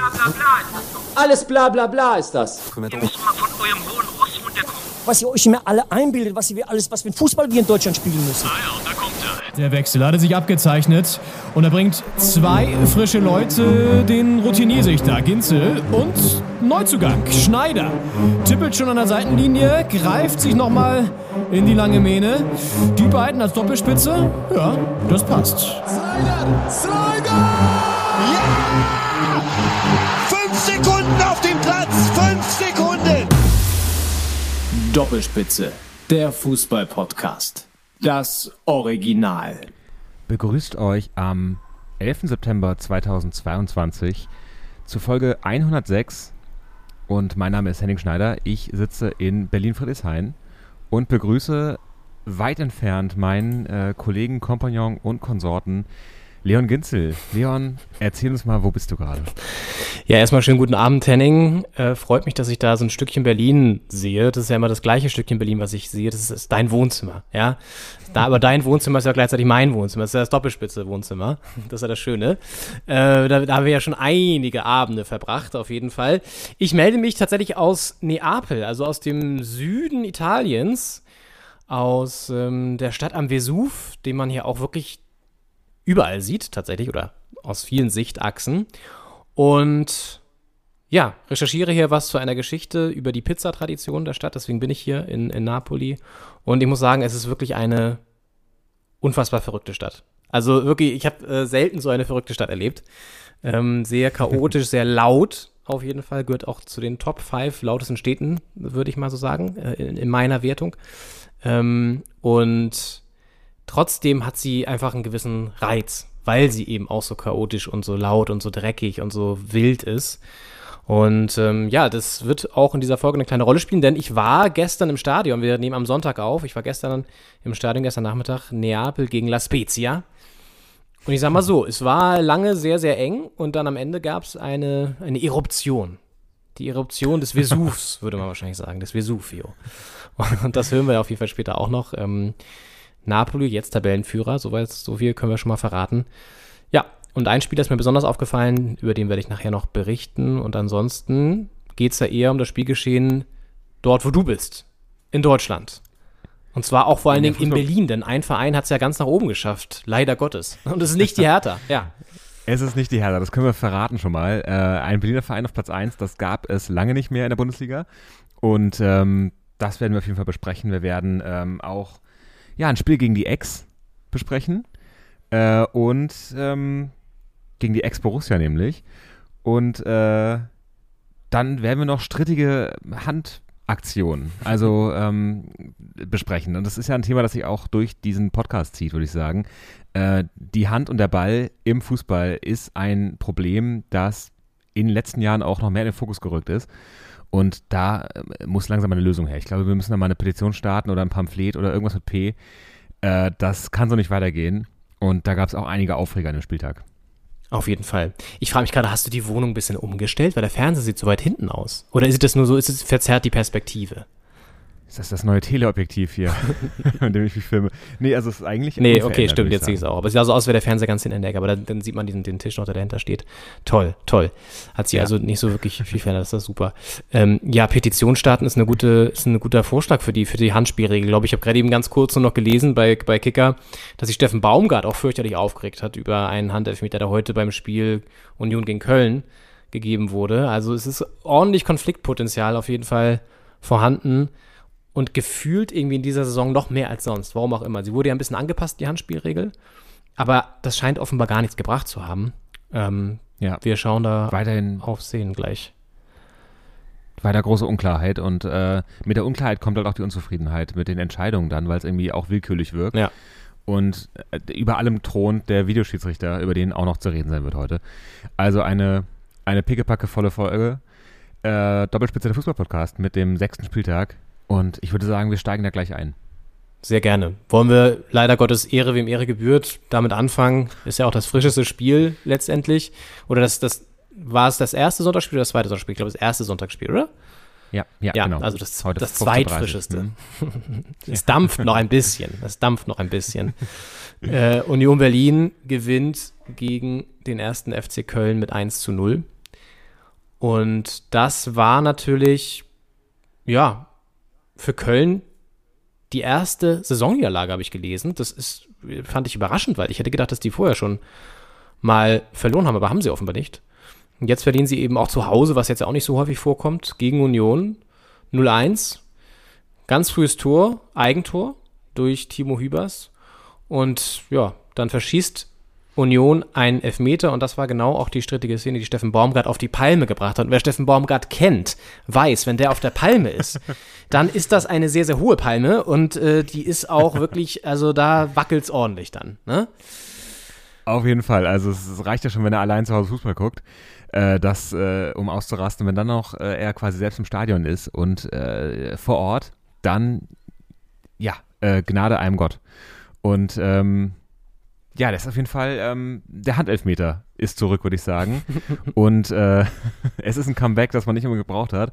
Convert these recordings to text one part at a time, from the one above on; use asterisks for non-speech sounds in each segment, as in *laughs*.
bla bla bla ist das doch. Alles bla bla bla ist das. Ihr müsst mal von eurem hohen Ross runterkommen. was ihr euch immer alle einbildet, was wir alles, was für ein Fußball wir in Deutschland spielen müssen. Ah ja, da kommt er. Der Wechsel hatte sich abgezeichnet und er bringt zwei frische Leute, den Routiniersichter Ginzel und Neuzugang Schneider. Tippelt schon an der Seitenlinie, greift sich nochmal in die lange Mähne. Die beiden als Doppelspitze, ja, das passt. Slider! Slider! Fünf Sekunden auf dem Platz! Fünf Sekunden! Doppelspitze, der Fußball-Podcast. Das Original. begrüßt euch am 11. September 2022 zu Folge 106 und mein Name ist Henning Schneider. Ich sitze in Berlin-Friedrichshain und begrüße weit entfernt meinen äh, Kollegen, Kompagnon und Konsorten Leon Ginzel. Leon, erzähl uns mal, wo bist du gerade? Ja, erstmal schönen guten Abend, Henning. Äh, freut mich, dass ich da so ein Stückchen Berlin sehe. Das ist ja immer das gleiche Stückchen Berlin, was ich sehe. Das ist, ist dein Wohnzimmer, ja. Da, aber dein Wohnzimmer ist ja gleichzeitig mein Wohnzimmer. Das ist ja das Doppelspitze-Wohnzimmer. Das ist ja das Schöne. Äh, da, da haben wir ja schon einige Abende verbracht, auf jeden Fall. Ich melde mich tatsächlich aus Neapel, also aus dem Süden Italiens, aus ähm, der Stadt am Vesuv, den man hier auch wirklich überall sieht, tatsächlich, oder aus vielen Sichtachsen. Und ja, recherchiere hier was zu einer Geschichte über die Pizzatradition der Stadt. Deswegen bin ich hier in, in Napoli. Und ich muss sagen, es ist wirklich eine unfassbar verrückte Stadt. Also wirklich, ich habe äh, selten so eine verrückte Stadt erlebt. Ähm, sehr chaotisch, *laughs* sehr laut. Auf jeden Fall gehört auch zu den Top 5 lautesten Städten, würde ich mal so sagen, äh, in, in meiner Wertung. Ähm, und trotzdem hat sie einfach einen gewissen Reiz, weil sie eben auch so chaotisch und so laut und so dreckig und so wild ist. Und ähm, ja, das wird auch in dieser Folge eine kleine Rolle spielen, denn ich war gestern im Stadion, wir nehmen am Sonntag auf, ich war gestern im Stadion, gestern Nachmittag, Neapel gegen La Spezia. Und ich sag mal so, es war lange sehr, sehr eng und dann am Ende gab es eine, eine Eruption. Die Eruption des Vesuvs, *laughs* würde man wahrscheinlich sagen, des Vesuvio. Und das hören wir auf jeden Fall später auch noch. Ähm, Napoli, jetzt Tabellenführer, soweit, so viel können wir schon mal verraten. Ja, und ein Spieler ist mir besonders aufgefallen, über den werde ich nachher noch berichten. Und ansonsten geht es ja eher um das Spielgeschehen dort, wo du bist, in Deutschland. Und zwar auch vor allen In Dingen in Berlin, denn ein Verein hat es ja ganz nach oben geschafft, leider Gottes. Und es ist nicht die Hertha, ja. Es ist nicht die Hertha, das können wir verraten schon mal. Äh, ein Berliner Verein auf Platz 1, das gab es lange nicht mehr in der Bundesliga. Und ähm, das werden wir auf jeden Fall besprechen. Wir werden ähm, auch ja, ein Spiel gegen die Ex besprechen. Äh, und ähm, gegen die Ex-Borussia nämlich. Und äh, dann werden wir noch strittige Handaktionen also ähm, besprechen. Und das ist ja ein Thema, das sich auch durch diesen Podcast zieht, würde ich sagen. Äh, die Hand und der Ball im Fußball ist ein Problem, das in den letzten Jahren auch noch mehr in den Fokus gerückt ist. Und da äh, muss langsam eine Lösung her. Ich glaube, wir müssen da mal eine Petition starten oder ein Pamphlet oder irgendwas mit P. Äh, das kann so nicht weitergehen. Und da gab es auch einige Aufreger an dem Spieltag. Auf jeden Fall. Ich frage mich gerade, hast du die Wohnung ein bisschen umgestellt? Weil der Fernseher sieht so weit hinten aus. Oder ist das nur so, ist es verzerrt die Perspektive? Ist das das neue Teleobjektiv hier, *laughs* mit dem ich mich filme? Nee, also es ist eigentlich. Nee, okay, stimmt, jetzt sehe ich es auch. Aber es sieht also aus, als wäre der Fernseher ganz hinten in der Ecke, aber dann, dann sieht man diesen, den Tisch noch, der dahinter steht. Toll, toll. Hat sie Ja. also nicht so wirklich viel verändert, das ist super. Ähm, ja, Petition starten ist eine gute, ist ein guter Vorschlag für die, für die Handspielregel, glaube ich. Ich habe gerade eben ganz kurz nur noch gelesen bei, bei Kicker, dass sich Steffen Baumgart auch fürchterlich aufgeregt hat über einen Handelfmeter, der heute beim Spiel Union gegen Köln gegeben wurde. Also es ist ordentlich Konfliktpotenzial auf jeden Fall vorhanden und gefühlt irgendwie in dieser Saison noch mehr als sonst. Warum auch immer. Sie wurde ja ein bisschen angepasst, die Handspielregel. Aber das scheint offenbar gar nichts gebracht zu haben. Ähm, Ja, wir schauen da weiterhin auf Szenen gleich. weiter große Unklarheit und äh, mit der Unklarheit kommt halt auch die Unzufriedenheit mit den Entscheidungen dann, weil es irgendwie auch willkürlich wirkt. Ja. Und äh, über allem thront der Videoschiedsrichter, über den auch noch zu reden sein wird heute. Also eine, eine pickepackevolle Folge. Äh, Doppelspitze der Fußballpodcast mit dem sechsten Spieltag. Und ich würde sagen, wir steigen da gleich ein. Sehr gerne. Wollen wir leider Gottes Ehre, wem Ehre gebührt, damit anfangen? Ist ja auch das frischeste Spiel letztendlich. Oder das, das war es das erste Sonntagsspiel oder das zweite Sonntagsspiel? Ich glaube, das erste Sonntagsspiel, oder? Ja, ja, Ja, genau. also das, Heute das 15.30 zweitfrischeste. Hm. *laughs* Es dampft noch ein bisschen. Es dampft noch ein bisschen. *laughs* äh, Union Berlin gewinnt gegen den ersten FC Köln mit 1 zu 0. Und das war natürlich, ja, für Köln die erste Saisonniederlage, habe ich gelesen. Das ist, fand ich überraschend, weil ich hätte gedacht, dass die vorher schon mal verloren haben, aber haben sie offenbar nicht. Und jetzt verlieren sie eben auch zu Hause, was jetzt auch nicht so häufig vorkommt, gegen Union 0-1. Ganz frühes Tor, Eigentor durch Timo Hübers. Und ja, dann verschießt Union einen Elfmeter und das war genau auch die strittige Szene, die Steffen Baumgart auf die Palme gebracht hat. Und wer Steffen Baumgart kennt, weiß, wenn der auf der Palme ist, *laughs* dann ist das eine sehr, sehr hohe Palme und äh, die ist auch wirklich, also da wackelt es ordentlich dann. Ne? Auf jeden Fall. Also es, reicht ja schon, wenn er allein zu Hause Fußball guckt, äh, das, äh, um auszurasten. Wenn dann noch äh, er quasi selbst im Stadion ist und äh, vor Ort, dann ja, äh, Gnade einem Gott. Und ähm, ja, das ist auf jeden Fall, ähm, der Handelfmeter ist zurück, würde ich sagen. *laughs* Und äh, *laughs* es ist ein Comeback, das man nicht immer gebraucht hat.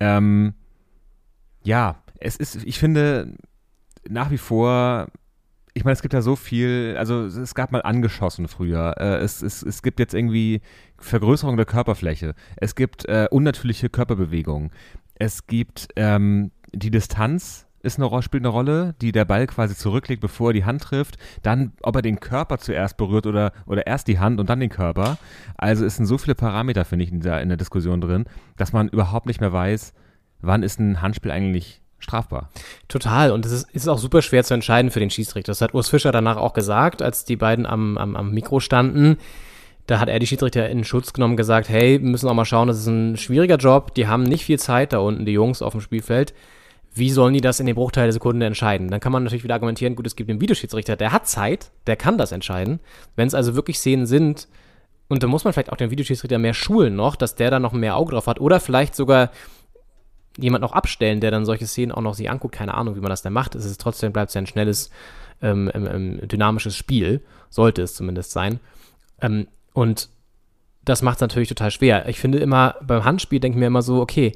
Ähm, ja, es ist, ich finde, nach wie vor, ich meine, es gibt ja so viel, also es gab mal angeschossen früher. Äh, es, es, es gibt jetzt irgendwie Vergrößerung der Körperfläche. Es gibt äh, unnatürliche Körperbewegungen. Es gibt ähm, die Distanz ist eine, spielt eine Rolle, die der Ball quasi zurücklegt, bevor er die Hand trifft. Dann, ob er den Körper zuerst berührt oder, oder erst die Hand und dann den Körper. Also es sind so viele Parameter, finde ich, in der, in der Diskussion drin, dass man überhaupt nicht mehr weiß, wann ist ein Handspiel eigentlich strafbar. Total. Und es ist, ist auch super schwer zu entscheiden für den Schiedsrichter. Das hat Urs Fischer danach auch gesagt, als die beiden am, am, am Mikro standen. Da hat er die Schiedsrichter in Schutz genommen, gesagt, hey, wir müssen auch mal schauen, das ist ein schwieriger Job. Die haben nicht viel Zeit da unten, die Jungs auf dem Spielfeld wie sollen die das in den Bruchteil der Sekunde entscheiden? Dann kann man natürlich wieder argumentieren, gut, es gibt einen Videoschiedsrichter, der hat Zeit, der kann das entscheiden. Wenn es also wirklich Szenen sind, und da muss man vielleicht auch den Videoschiedsrichter mehr schulen noch, dass der da noch mehr Auge drauf hat oder vielleicht sogar jemand noch abstellen, der dann solche Szenen auch noch sich anguckt. Keine Ahnung, wie man das dann macht. Es ist trotzdem bleibt es ja ein schnelles, ähm, ähm, ähm, dynamisches Spiel. Sollte es zumindest sein. Ähm, und das macht es natürlich total schwer. Ich finde immer, beim Handspiel denke ich mir immer so, okay,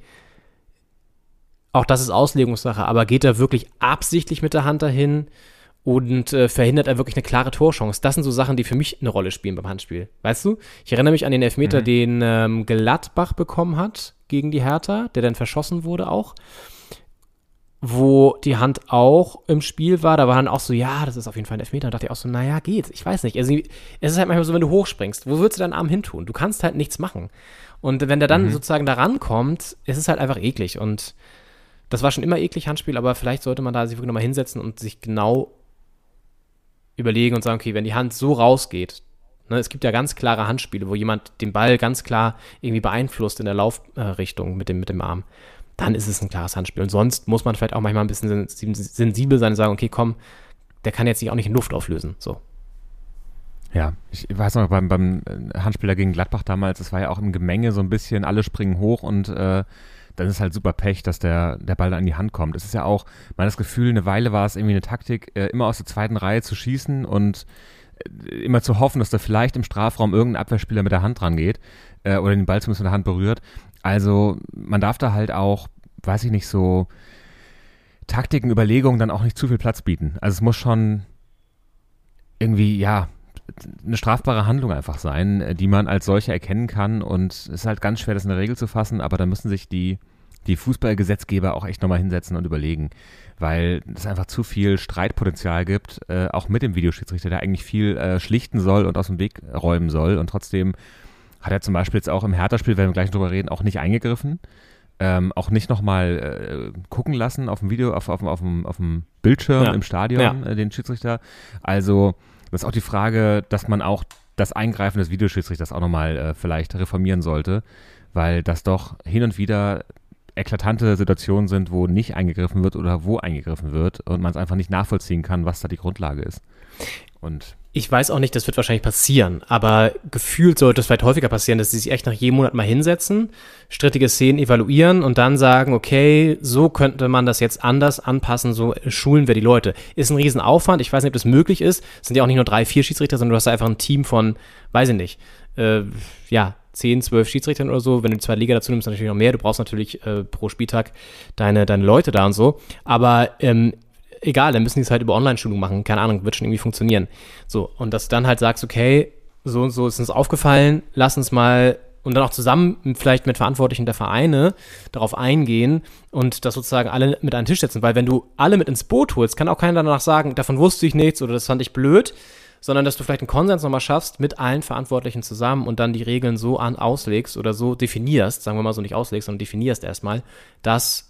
auch das ist Auslegungssache, aber geht er wirklich absichtlich mit der Hand dahin und äh, verhindert er wirklich eine klare Torchance? Das sind so Sachen, die für mich eine Rolle spielen beim Handspiel. Weißt du? Ich erinnere mich an den Elfmeter, mhm. den ähm, Gladbach bekommen hat gegen die Hertha, der dann verschossen wurde auch. Wo die Hand auch im Spiel war, da war dann auch so, ja, das ist auf jeden Fall ein Elfmeter. Da dachte ich auch so, naja, geht. Ich weiß nicht. Also, es ist halt manchmal so, wenn du hochspringst, wo würdest du deinen Arm hin tun? Du kannst halt nichts machen. Und wenn der dann mhm. sozusagen da rankommt, ist es halt einfach eklig. Und das war schon immer eklig, Handspiel, aber vielleicht sollte man da sich wirklich nochmal hinsetzen und sich genau überlegen und sagen, okay, wenn die Hand so rausgeht, ne, es gibt ja ganz klare Handspiele, wo jemand den Ball ganz klar irgendwie beeinflusst in der Laufrichtung äh, mit, dem, mit dem Arm, dann ist es ein klares Handspiel. Und sonst muss man vielleicht auch manchmal ein bisschen sensibel sein und sagen, okay, komm, der kann jetzt sich auch nicht in Luft auflösen. So. Ja, ich weiß noch, beim, beim Handspieler gegen Gladbach damals, es war ja auch im Gemenge so ein bisschen, alle springen hoch und äh, dann ist halt super Pech, dass der, der Ball da in die Hand kommt. Es ist ja auch, man das Gefühl, eine Weile war es irgendwie eine Taktik, äh, immer aus der zweiten Reihe zu schießen und äh, immer zu hoffen, dass da vielleicht im Strafraum irgendein Abwehrspieler mit der Hand rangeht äh, oder den Ball zumindest mit der Hand berührt. Also man darf da halt auch, weiß ich nicht, so Taktiken, Überlegungen dann auch nicht zu viel Platz bieten. Also es muss schon irgendwie, ja, eine strafbare Handlung einfach sein, äh, die man als solche erkennen kann. Und es ist halt ganz schwer, das in der Regel zu fassen, aber da müssen sich die die Fußballgesetzgeber auch echt nochmal hinsetzen und überlegen, weil es einfach zu viel Streitpotenzial gibt, äh, auch mit dem Videoschiedsrichter, der eigentlich viel äh, schlichten soll und aus dem Weg räumen soll. Und trotzdem hat er zum Beispiel jetzt auch im Hertha-Spiel, wenn wir gleich drüber reden, auch nicht eingegriffen. Ähm, auch nicht nochmal äh, gucken lassen auf dem Video, auf, auf, auf, dem, auf dem Bildschirm ja. im Stadion, ja. äh, den Schiedsrichter. Also, das ist auch die Frage, dass man auch das Eingreifen des Videoschiedsrichters auch nochmal äh, vielleicht reformieren sollte, weil das doch hin und wieder eklatante Situationen sind, wo nicht eingegriffen wird oder wo eingegriffen wird und man es einfach nicht nachvollziehen kann, was da die Grundlage ist. Und ich weiß auch nicht, das wird wahrscheinlich passieren, aber gefühlt sollte es vielleicht häufiger passieren, dass sie sich echt nach jedem Monat mal hinsetzen, strittige Szenen evaluieren und dann sagen, okay, so könnte man das jetzt anders anpassen, so schulen wir die Leute. Ist ein Riesenaufwand, ich weiß nicht, ob das möglich ist. Es sind ja auch nicht nur drei, vier Schiedsrichter, sondern du hast einfach ein Team von, weiß ich nicht, äh, ja, 10, 12 Schiedsrichtern oder so. Wenn du zweite Liga dazu nimmst, natürlich noch mehr. Du brauchst natürlich äh, pro Spieltag deine, deine Leute da und so. Aber ähm, egal, dann müssen die es halt über Online-Schulung machen. Keine Ahnung, wird schon irgendwie funktionieren. So, und dass du dann halt sagst, okay, so und so ist uns aufgefallen, lass uns mal und dann auch zusammen vielleicht mit Verantwortlichen der Vereine darauf eingehen und das sozusagen alle mit an den Tisch setzen. Weil wenn du alle mit ins Boot holst, kann auch keiner danach sagen, davon wusste ich nichts oder das fand ich blöd, sondern dass du vielleicht einen Konsens nochmal schaffst mit allen Verantwortlichen zusammen und dann die Regeln so an auslegst oder so definierst, sagen wir mal so nicht auslegst, sondern definierst erstmal, dass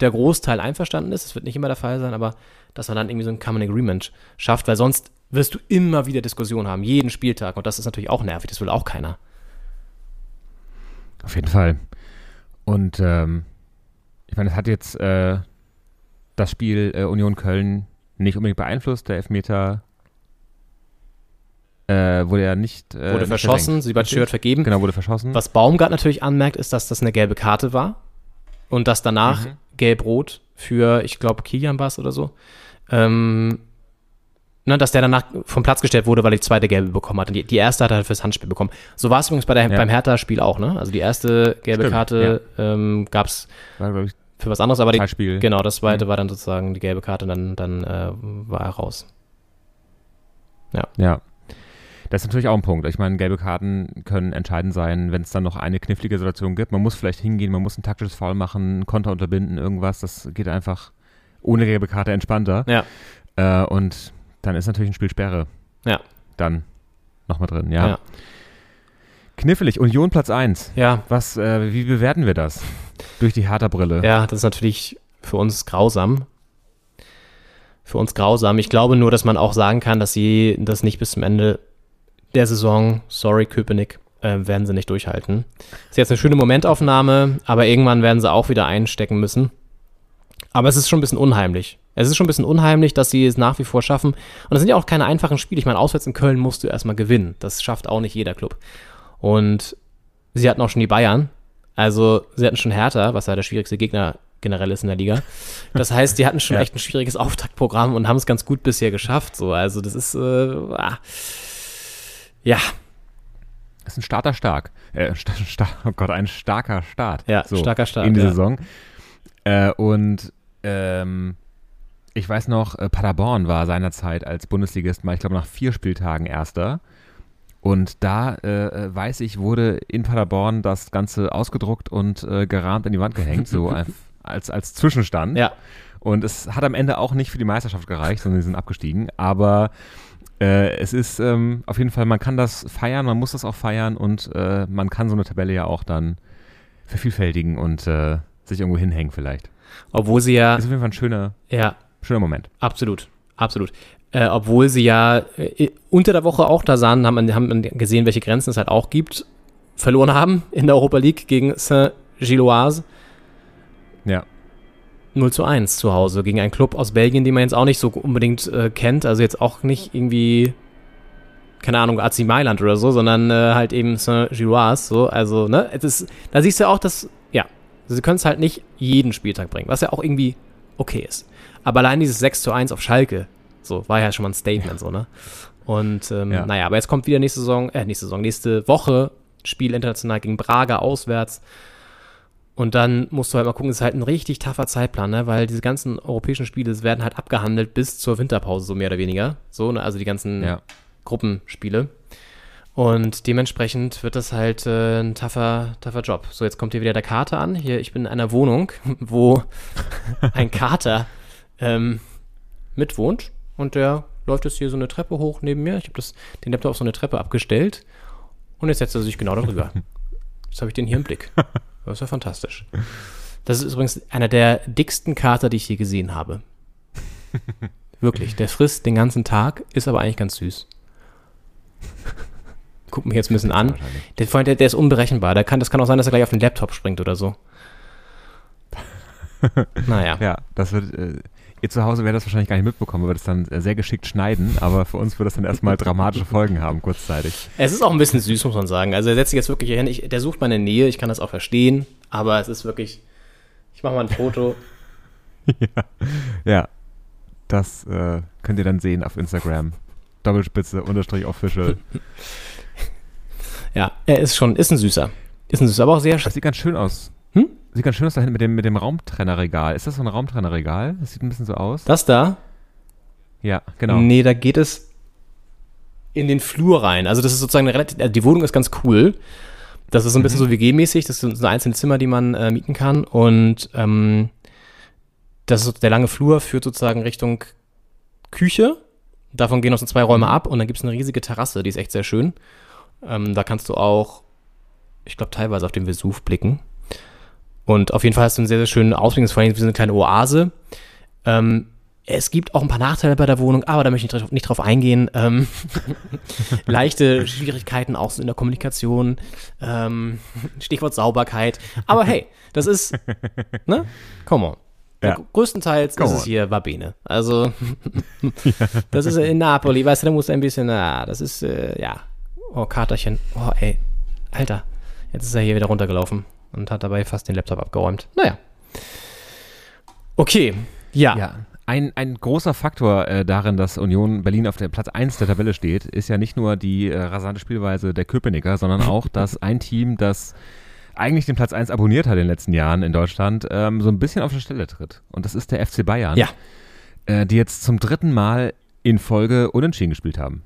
der Großteil einverstanden ist. Das wird nicht immer der Fall sein, aber dass man dann irgendwie so ein Common Agreement schafft, weil sonst wirst du immer wieder Diskussionen haben, jeden Spieltag. Und das ist natürlich auch nervig, das will auch keiner. Auf jeden Fall. Und ähm, ich meine, es hat jetzt äh, das Spiel äh, Union Köln nicht unbedingt beeinflusst. Der Elfmeter äh, wurde ja nicht. Äh, Wurde nicht verschossen. Siebert Schört vergeben. Genau, wurde verschossen. Was Baumgart natürlich anmerkt, ist, dass das eine gelbe Karte war und dass danach Mhm. Gelb-rot für, ich glaube, Kilian war es oder so, ähm, ne, dass der danach vom Platz gestellt wurde, weil er die zweite gelbe bekommen hat. Und die, die erste hat er fürs Handspiel bekommen. So war es übrigens bei der, Ja. beim Hertha-Spiel auch, ne? Also die erste gelbe Stimmt, Karte ähm, gab es für was anderes, aber die, Zeitspiel. genau, das zweite Mhm. war dann sozusagen die gelbe Karte und dann, dann äh, war er raus. Ja. Das ist natürlich auch ein Punkt. Ich meine, gelbe Karten können entscheidend sein, wenn es dann noch eine knifflige Situation gibt. Man muss vielleicht hingehen, man muss ein taktisches Foul machen, einen Konter unterbinden, irgendwas. Das geht einfach ohne gelbe Karte entspannter. Ja. Äh, und dann ist natürlich ein Spiel Sperre. Ja. Dann nochmal drin, ja. Ja. Knifflig, Union Platz 1. Ja, Was, äh, wie bewerten wir das? Durch die Hertha-Brille. Ja, das ist natürlich für uns grausam. Für uns grausam. Ich glaube nur, dass man auch sagen kann, dass sie das nicht bis zum Ende der Saison, sorry Köpenick, äh, werden sie nicht durchhalten. Ist jetzt eine schöne Momentaufnahme, aber irgendwann werden sie auch wieder einstecken müssen. Aber es ist schon ein bisschen unheimlich. Es ist schon ein bisschen unheimlich, dass sie es nach wie vor schaffen. Und es sind ja auch keine einfachen Spiele. Ich meine, auswärts in Köln musst du erstmal gewinnen. Das schafft auch nicht jeder Club. Und sie hatten auch schon die Bayern. Also sie hatten schon Hertha, was ja der schwierigste Gegner generell ist in der Liga. Das heißt, die hatten schon *laughs* Ja. echt ein schwieriges Auftaktprogramm und haben es ganz gut bisher geschafft. So, also das ist äh, ah. Ja, Das ist ein Starter stark. Äh, *laughs* sta sta oh Gott, ein starker Start. Ja, starker Start, In die ja. Saison. Äh, und ähm, ich weiß noch, äh, Paderborn war seinerzeit als Bundesligist mal, ich glaube, nach vier Spieltagen Erster. Und da, äh, äh, weiß ich, wurde in Paderborn das Ganze ausgedruckt und äh, gerahmt in die Wand gehängt, so *laughs* als, als, als Zwischenstand. ja, Und es hat am Ende auch nicht für die Meisterschaft gereicht, sondern sie sind abgestiegen. Aber äh, es ist ähm, auf jeden Fall, man kann das feiern, man muss das auch feiern und äh, man kann so eine Tabelle ja auch dann vervielfältigen und äh, sich irgendwo hinhängen vielleicht. obwohl sie ja, Ist auf jeden Fall ein schöner, ja, schöner Moment. Absolut, absolut. Äh, obwohl sie ja äh, unter der Woche auch da sahen, haben, haben gesehen, welche Grenzen es halt auch gibt, verloren haben in der Europa League gegen Saint-Gilloise Ja. 0 zu 1 zu Hause gegen einen Club aus Belgien, den man jetzt auch nicht so unbedingt äh, kennt, also jetzt auch nicht irgendwie keine Ahnung, AC Mailand oder so, sondern äh, halt eben Saint-Gilloise, so, also, ne, es ist, da siehst du auch, dass, ja, sie können es halt nicht jeden Spieltag bringen, was ja auch irgendwie okay ist. Aber allein dieses 6 zu 1 auf Schalke, so, war ja schon mal ein Statement, so, ne? Und, ähm, Ja. naja, aber jetzt kommt wieder nächste Saison, äh, nächste Saison, nächste Woche Spiel international gegen Braga auswärts. Und dann musst du halt mal gucken, es ist halt ein richtig taffer Zeitplan, ne? weil diese ganzen europäischen Spiele werden halt abgehandelt bis zur Winterpause, so mehr oder weniger. So, ne? Also die ganzen Ja. Gruppenspiele. Und dementsprechend wird das halt äh, ein taffer, taffer Job. So, jetzt kommt hier wieder der Kater an. Hier, ich bin in einer Wohnung, *laughs* wo ein Kater ähm, mitwohnt. Und der läuft jetzt hier so eine Treppe hoch neben mir. Ich habe den Laptop auf so eine Treppe abgestellt. Und jetzt setzt er sich genau darüber. *laughs* Jetzt habe ich den hier im Blick. *laughs* Das ist ja fantastisch. Das ist übrigens einer der dicksten Kater, die ich je gesehen habe. *laughs* Wirklich. Der frisst den ganzen Tag, ist aber eigentlich ganz süß. Guck mich jetzt ein bisschen an. Der Freund, der, der ist unberechenbar. Der kann, das kann auch sein, dass er gleich auf den Laptop springt oder so. *laughs* naja. Ja, das wird, äh, ihr zu Hause werdet das wahrscheinlich gar nicht mitbekommen, weil wir das dann sehr geschickt schneiden, aber für uns wird das dann erstmal dramatische Folgen haben, kurzzeitig. Es ist auch ein bisschen süß, muss man sagen. Also er setzt sich jetzt wirklich hier hin. Ich, der sucht meine Nähe. Ich kann das auch verstehen. Aber es ist wirklich. Ich mache mal ein Foto. *laughs* Ja, das äh, könnt ihr dann sehen auf Instagram. Doppelspitze, unterstrich official. *laughs* Ja, er ist schon, ist ein süßer. Ist ein süßer, aber auch sehr. Das sieht ganz schön aus. Sieht ganz schön aus da hinten mit dem, mit dem Raumtrennerregal. Ist das so ein Raumtrennerregal? Das sieht ein bisschen so aus. Das da? Ja, genau. Nee, da geht es. in den Flur rein. Also das ist sozusagen eine relativ, also die Wohnung ist ganz cool. Das ist so ein bisschen so WG-mäßig. Das sind so einzelne Zimmer, die man äh, mieten kann. Und ähm, das ist der lange Flur führt sozusagen Richtung Küche. Davon gehen noch so zwei Räume ab und dann gibt es eine riesige Terrasse, die ist echt sehr schön. Ähm, da kannst du auch, ich glaube, teilweise auf den Vesuv blicken. Und auf jeden Fall hast du einen sehr, sehr schönen Ausblick. Das ist vor allem wie so eine kleine Oase. Ähm, es gibt auch ein paar Nachteile bei der Wohnung, aber da möchte ich nicht drauf, eingehen. Ähm, *laughs* leichte Schwierigkeiten auch so in der Kommunikation, ähm, Stichwort Sauberkeit. Aber hey, das ist, ne? Come on. Ja. Größtenteils Come ist es hier Vabene. Also, *laughs* das ist in Napoli, weißt du, da musst du ein bisschen, ah, das ist, äh, ja. Oh, Katerchen. Oh, ey. Alter. Jetzt ist er hier wieder runtergelaufen und hat dabei fast den Laptop abgeräumt. Naja. Okay. Ja. Ja. Ein, ein großer Faktor äh, darin, dass Union Berlin auf der Platz 1 der Tabelle steht, ist ja nicht nur die äh, rasante Spielweise der Köpenicker, sondern *laughs* auch, dass ein Team, das eigentlich den Platz 1 abonniert hat in den letzten Jahren in Deutschland, ähm, so ein bisschen auf der Stelle tritt. Und das ist der FC Bayern, Ja. äh, die jetzt zum dritten Mal in Folge unentschieden gespielt haben.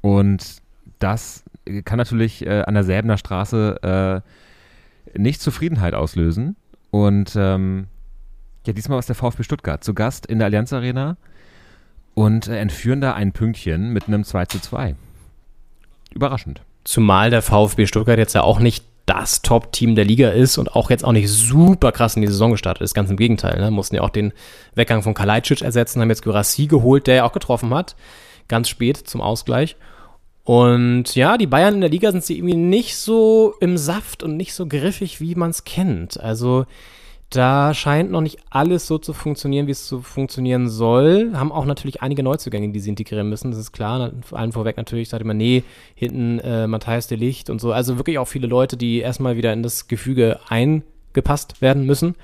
Und das kann natürlich äh, an der Säbener Straße äh, nicht Zufriedenheit auslösen. Und ähm, ja, diesmal war es der VfB Stuttgart zu Gast in der Allianz Arena und äh, entführen da ein Pünktchen mit einem 2 zu 2. Überraschend. Zumal der VfB Stuttgart jetzt ja auch nicht das Top-Team der Liga ist und auch jetzt auch nicht super krass in die Saison gestartet ist. Ganz im Gegenteil. Ne? Mussten ja auch den Weggang von Kalajdzic ersetzen, haben jetzt Gyrassi geholt, der ja auch getroffen hat. Ganz spät zum Ausgleich. Und ja, die Bayern in der Liga sind sie irgendwie nicht so im Saft und nicht so griffig, wie man es kennt. Also da scheint noch nicht alles so zu funktionieren, wie es so funktionieren soll. Haben auch natürlich einige Neuzugänge, die sie integrieren müssen, das ist klar. Vor allem vorweg natürlich, sagte man, nee, hinten äh, Matthias de Licht und so. Also wirklich auch viele Leute, die erstmal wieder in das Gefüge eingepasst werden müssen.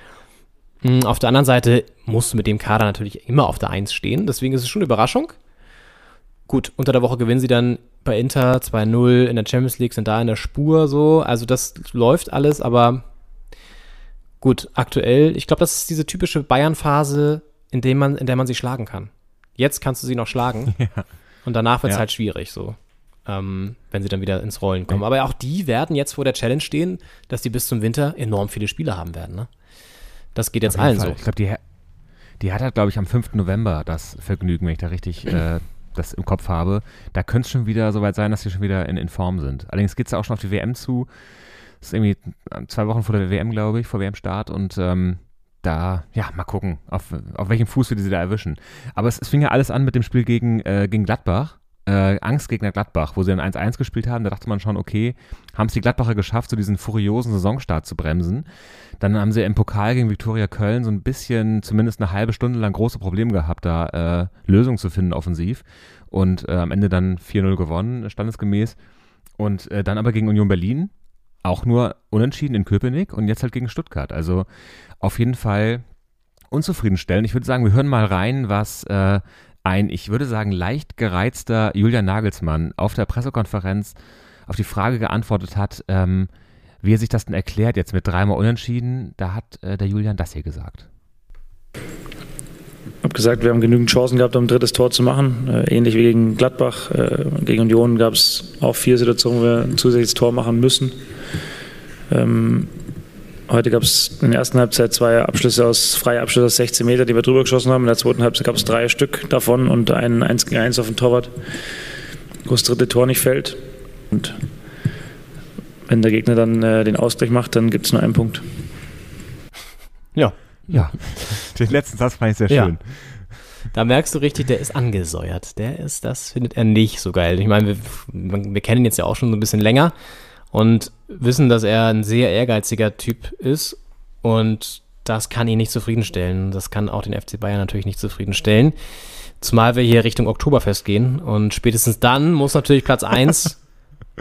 Mm, Auf der anderen Seite musst du mit dem Kader natürlich immer auf der Eins stehen. Deswegen ist es schon eine Überraschung. Gut, unter der Woche gewinnen sie dann bei Inter 2-0 in der Champions League, sind da in der Spur so. Also das läuft alles, aber gut, aktuell, ich glaube, das ist diese typische Bayern-Phase, in, dem man, in der man sie schlagen kann. Jetzt kannst du sie noch schlagen *laughs* und danach wird es Ja. halt schwierig so. Ähm, wenn sie dann wieder ins Rollen kommen. Aber auch die werden jetzt vor der Challenge stehen, dass die bis zum Winter enorm viele Spiele haben werden. Ne? Das geht jetzt allen Fall. so. Ich glaube, die, die hat halt, glaube ich, am 5. November das Vergnügen, wenn ich da richtig äh, das im Kopf habe. Da könnte es schon wieder soweit sein, dass sie schon wieder in, in Form sind. Allerdings geht es ja auch schon auf die WM zu. Das ist irgendwie äh, zwei Wochen vor der WM, glaube ich, vor WM-Start. Und ähm, da, ja, mal gucken, auf, auf welchem Fuß wir sie da erwischen. Aber es, es fing ja alles an mit dem Spiel gegen, äh, gegen Gladbach. Äh, Angstgegner Gladbach, wo sie dann 1-1 gespielt haben. Da dachte man schon, okay, haben es die Gladbacher geschafft, so diesen furiosen Saisonstart zu bremsen. Dann haben sie im Pokal gegen Viktoria Köln so ein bisschen, zumindest eine halbe Stunde lang große Probleme gehabt, da äh, Lösungen zu finden offensiv. Und äh, am Ende dann 4-0 gewonnen, standesgemäß. Und äh, dann aber gegen Union Berlin auch nur unentschieden in Köpenick und jetzt halt gegen Stuttgart. Also auf jeden Fall unzufriedenstellend. Ich würde sagen, wir hören mal rein, was äh, ein, ich würde sagen, leicht gereizter Julian Nagelsmann auf der Pressekonferenz auf die Frage geantwortet hat, ähm, wie er sich das denn erklärt, jetzt mit dreimal Unentschieden. Da hat äh, der Julian das hier gesagt. Ich habe gesagt, wir haben genügend Chancen gehabt, um ein drittes Tor zu machen. Äh, ähnlich wie gegen Gladbach. Äh, gegen Union gab es auch vier Situationen, wo wir ein zusätzliches Tor machen müssen. Ähm, heute gab es in der ersten Halbzeit zwei Abschlüsse aus, freie Abschlüsse aus 16 Meter, die wir drüber geschossen haben. In der zweiten Halbzeit gab es drei Stück davon und ein 1 gegen 1 auf den Torwart, wo das dritte Tor nicht fällt. Und wenn der Gegner dann äh, den Ausgleich macht, dann gibt es nur einen Punkt. Ja, Ja, den letzten Satz fand ich sehr Ja. schön. Da merkst du richtig, der ist angesäuert. Der ist, das findet er nicht so geil. Ich meine, wir, wir kennen ihn jetzt ja auch schon so ein bisschen länger und wissen, dass er ein sehr ehrgeiziger Typ ist und das kann ihn nicht zufriedenstellen. Das kann auch den FC Bayern natürlich nicht zufriedenstellen. Zumal wir hier Richtung Oktoberfest gehen und spätestens dann muss natürlich Platz *laughs* 1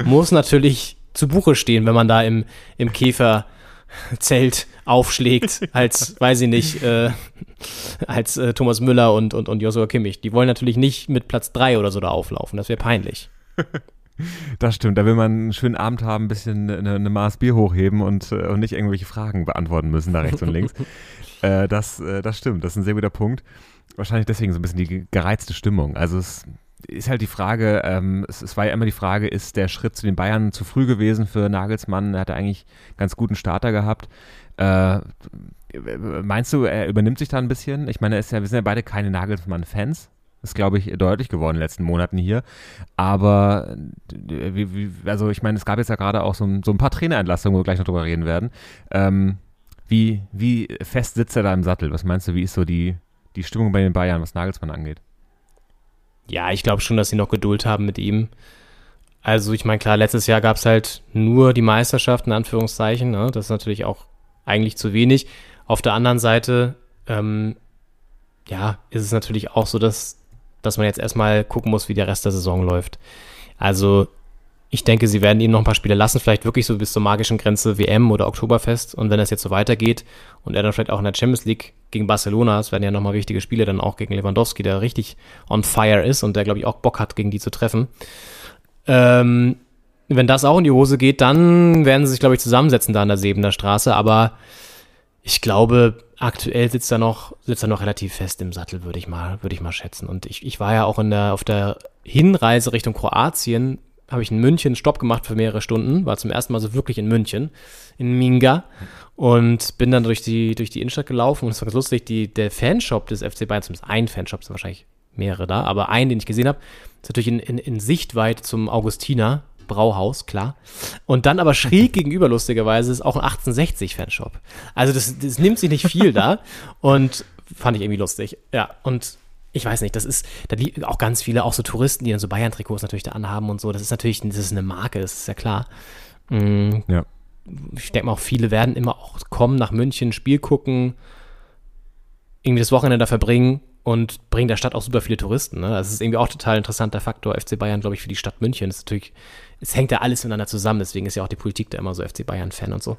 muss natürlich zu Buche stehen, wenn man da im, im Käferzelt aufschlägt, als, *laughs* weiß ich nicht, äh, als äh, Thomas Müller und, und, und Joshua Kimmich. Die wollen natürlich nicht mit Platz 3 oder so da auflaufen. Das wäre peinlich. *laughs* Das stimmt, da will man einen schönen Abend haben, ein bisschen eine, eine Maß Bier hochheben und, äh, und nicht irgendwelche Fragen beantworten müssen, da rechts und links. *laughs* Äh, das, äh, das stimmt, das ist ein sehr guter Punkt. Wahrscheinlich deswegen so ein bisschen die ge- gereizte Stimmung. Also es ist halt die Frage, ähm, es, es, war ja immer die Frage, ist der Schritt zu den Bayern zu früh gewesen für Nagelsmann? Er hatte eigentlich einen ganz guten Starter gehabt. Äh, meinst du, er übernimmt sich da ein bisschen? Ich meine, ja, wir sind ja beide keine Nagelsmann-Fans. Ist, glaube ich, deutlich geworden in den letzten Monaten hier. Aber, wie, also ich meine, es gab jetzt ja gerade auch so, so, ein paar Trainerentlassungen, wo wir gleich noch drüber reden werden. Ähm, wie, wie fest sitzt er da im Sattel? Was meinst du, wie ist so die, die Stimmung bei den Bayern, was Nagelsmann angeht? Ja, ich glaube schon, dass sie noch Geduld haben mit ihm. Also ich meine, klar, letztes Jahr gab es halt nur die Meisterschaft, in Anführungszeichen. Ne? Das ist natürlich auch eigentlich zu wenig. Auf der anderen Seite, ähm, ja, ist es natürlich auch so, dass, dass man jetzt erstmal gucken muss, wie der Rest der Saison läuft. Also ich denke, sie werden ihm noch ein paar Spiele lassen, vielleicht wirklich so bis zur magischen Grenze WM oder Oktoberfest. Und wenn es jetzt so weitergeht und er dann vielleicht auch in der Champions League gegen Barcelona, es werden ja nochmal wichtige Spiele, dann auch gegen Lewandowski, der richtig on fire ist und der, glaube ich, auch Bock hat, gegen die zu treffen. Ähm, wenn das auch in die Hose geht, dann werden sie sich, glaube ich, zusammensetzen da an der Sebener Straße. Aber ich glaube, aktuell sitzt er noch, sitzt er noch relativ fest im Sattel, würde ich mal, würde ich mal schätzen. Und ich, ich war ja auch in der, auf der Hinreise Richtung Kroatien habe ich in München Stopp gemacht für mehrere Stunden, war zum ersten Mal so wirklich in München, in Minga und bin dann durch die, durch die Innenstadt gelaufen und es war ganz lustig, die, der Fanshop des FC Bayern, zumindest ein Fanshop, sind wahrscheinlich mehrere da, aber einen, den ich gesehen habe, ist natürlich in, in, in Sichtweite zum Augustiner Brauhaus, klar. Und dann aber schräg *laughs* gegenüber, lustigerweise, ist auch ein 1860-Fanshop. Also das, das nimmt sich nicht viel da und fand ich irgendwie lustig. Ja, und ich weiß nicht, das ist, da liegen auch ganz viele, auch so Touristen, die dann so Bayern-Trikots natürlich da anhaben und so. Das ist natürlich, das ist eine Marke, das ist ja klar. Mhm. Ja. Ich denke mal auch, viele werden immer auch kommen nach München, Spiel gucken, irgendwie das Wochenende da verbringen und bringen der Stadt auch super viele Touristen. Ne? Das ist irgendwie auch total interessanter Faktor. FC Bayern, glaube ich, für die Stadt München. Das ist natürlich, es hängt ja alles miteinander zusammen, deswegen ist ja auch die Politik da immer so FC Bayern-Fan und so.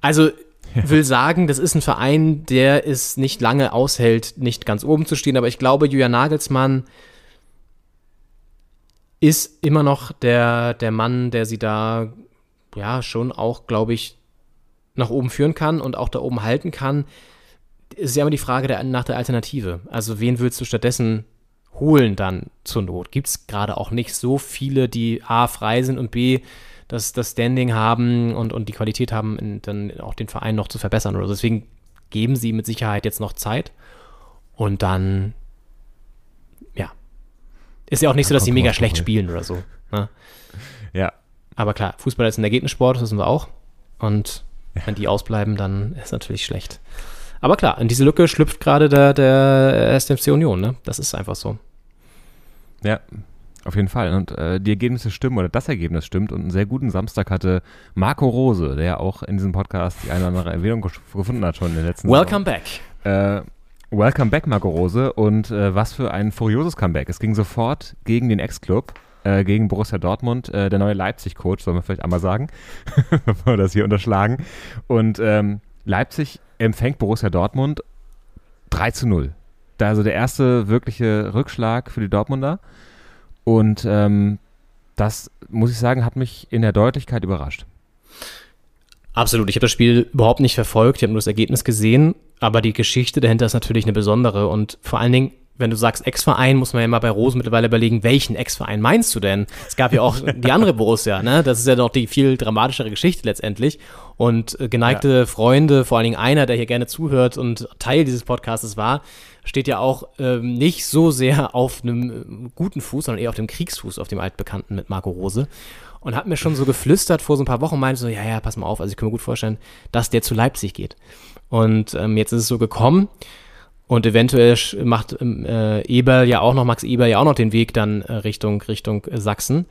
Also will sagen, das ist ein Verein, der es nicht lange aushält, nicht ganz oben zu stehen. Aber ich glaube, Julian Nagelsmann ist immer noch der, der Mann, der sie da ja schon auch, glaube ich, nach oben führen kann und auch da oben halten kann. Es ist ja immer die Frage der, nach der Alternative. Also, wen willst du stattdessen holen dann zur Not? Gibt es gerade auch nicht so viele, die A frei sind und B das, das Standing haben und, und die Qualität haben, dann auch den Verein noch zu verbessern oder so. Deswegen geben sie mit Sicherheit jetzt noch Zeit und dann, ja. Ist ja auch nicht so, dass sie mega schlecht spielen oder so. Ne? *laughs* Ja. Aber klar, Fußball ist ein Ergebnissport, das wissen wir auch. Und wenn die ausbleiben, dann ist natürlich schlecht. Aber klar, in diese Lücke schlüpft gerade der, der SMC Union, ne? Das ist einfach so. Ja, auf jeden Fall. Und äh, die Ergebnisse stimmen oder das Ergebnis stimmt. Und einen sehr guten Samstag hatte Marco Rose, der auch in diesem Podcast die eine oder andere Erwähnung gefunden hat schon in den letzten Welcome Saison. back. Äh, welcome back, Marco Rose. Und äh, was für ein furioses Comeback. Es ging sofort gegen den Ex-Club, äh, gegen Borussia Dortmund, äh, der neue Leipzig-Coach, soll man vielleicht einmal sagen, *laughs* bevor wir das hier unterschlagen. Und ähm, Leipzig empfängt Borussia Dortmund 3 zu 0. Da also der erste wirkliche Rückschlag für die Dortmunder. Und ähm, das, muss ich sagen, hat mich in der Deutlichkeit überrascht. Absolut. Ich habe das Spiel überhaupt nicht verfolgt. Ich habe nur das Ergebnis gesehen. Aber die Geschichte dahinter ist natürlich eine besondere. Und vor allen Dingen, wenn du sagst Ex-Verein, muss man ja mal bei Rosen mittlerweile überlegen, welchen Ex-Verein meinst du denn? Es gab ja auch *laughs* die andere Borussia, ne? Das ist ja doch die viel dramatischere Geschichte letztendlich. Und äh, geneigte ja. Freunde, vor allen Dingen einer, der hier gerne zuhört und Teil dieses Podcasts war, steht ja auch ähm, nicht so sehr auf einem äh, guten Fuß, sondern eher auf dem Kriegsfuß, auf dem Altbekannten mit Marco Rose. Und hat mir schon so geflüstert vor so ein paar Wochen, meinte so, ja, ja, pass mal auf, also ich kann mir gut vorstellen, dass der zu Leipzig geht. Und ähm, jetzt ist es so gekommen. Und eventuell macht ähm, äh, Eber ja auch noch, Max Eber ja auch noch den Weg dann äh, Richtung, Richtung Sachsen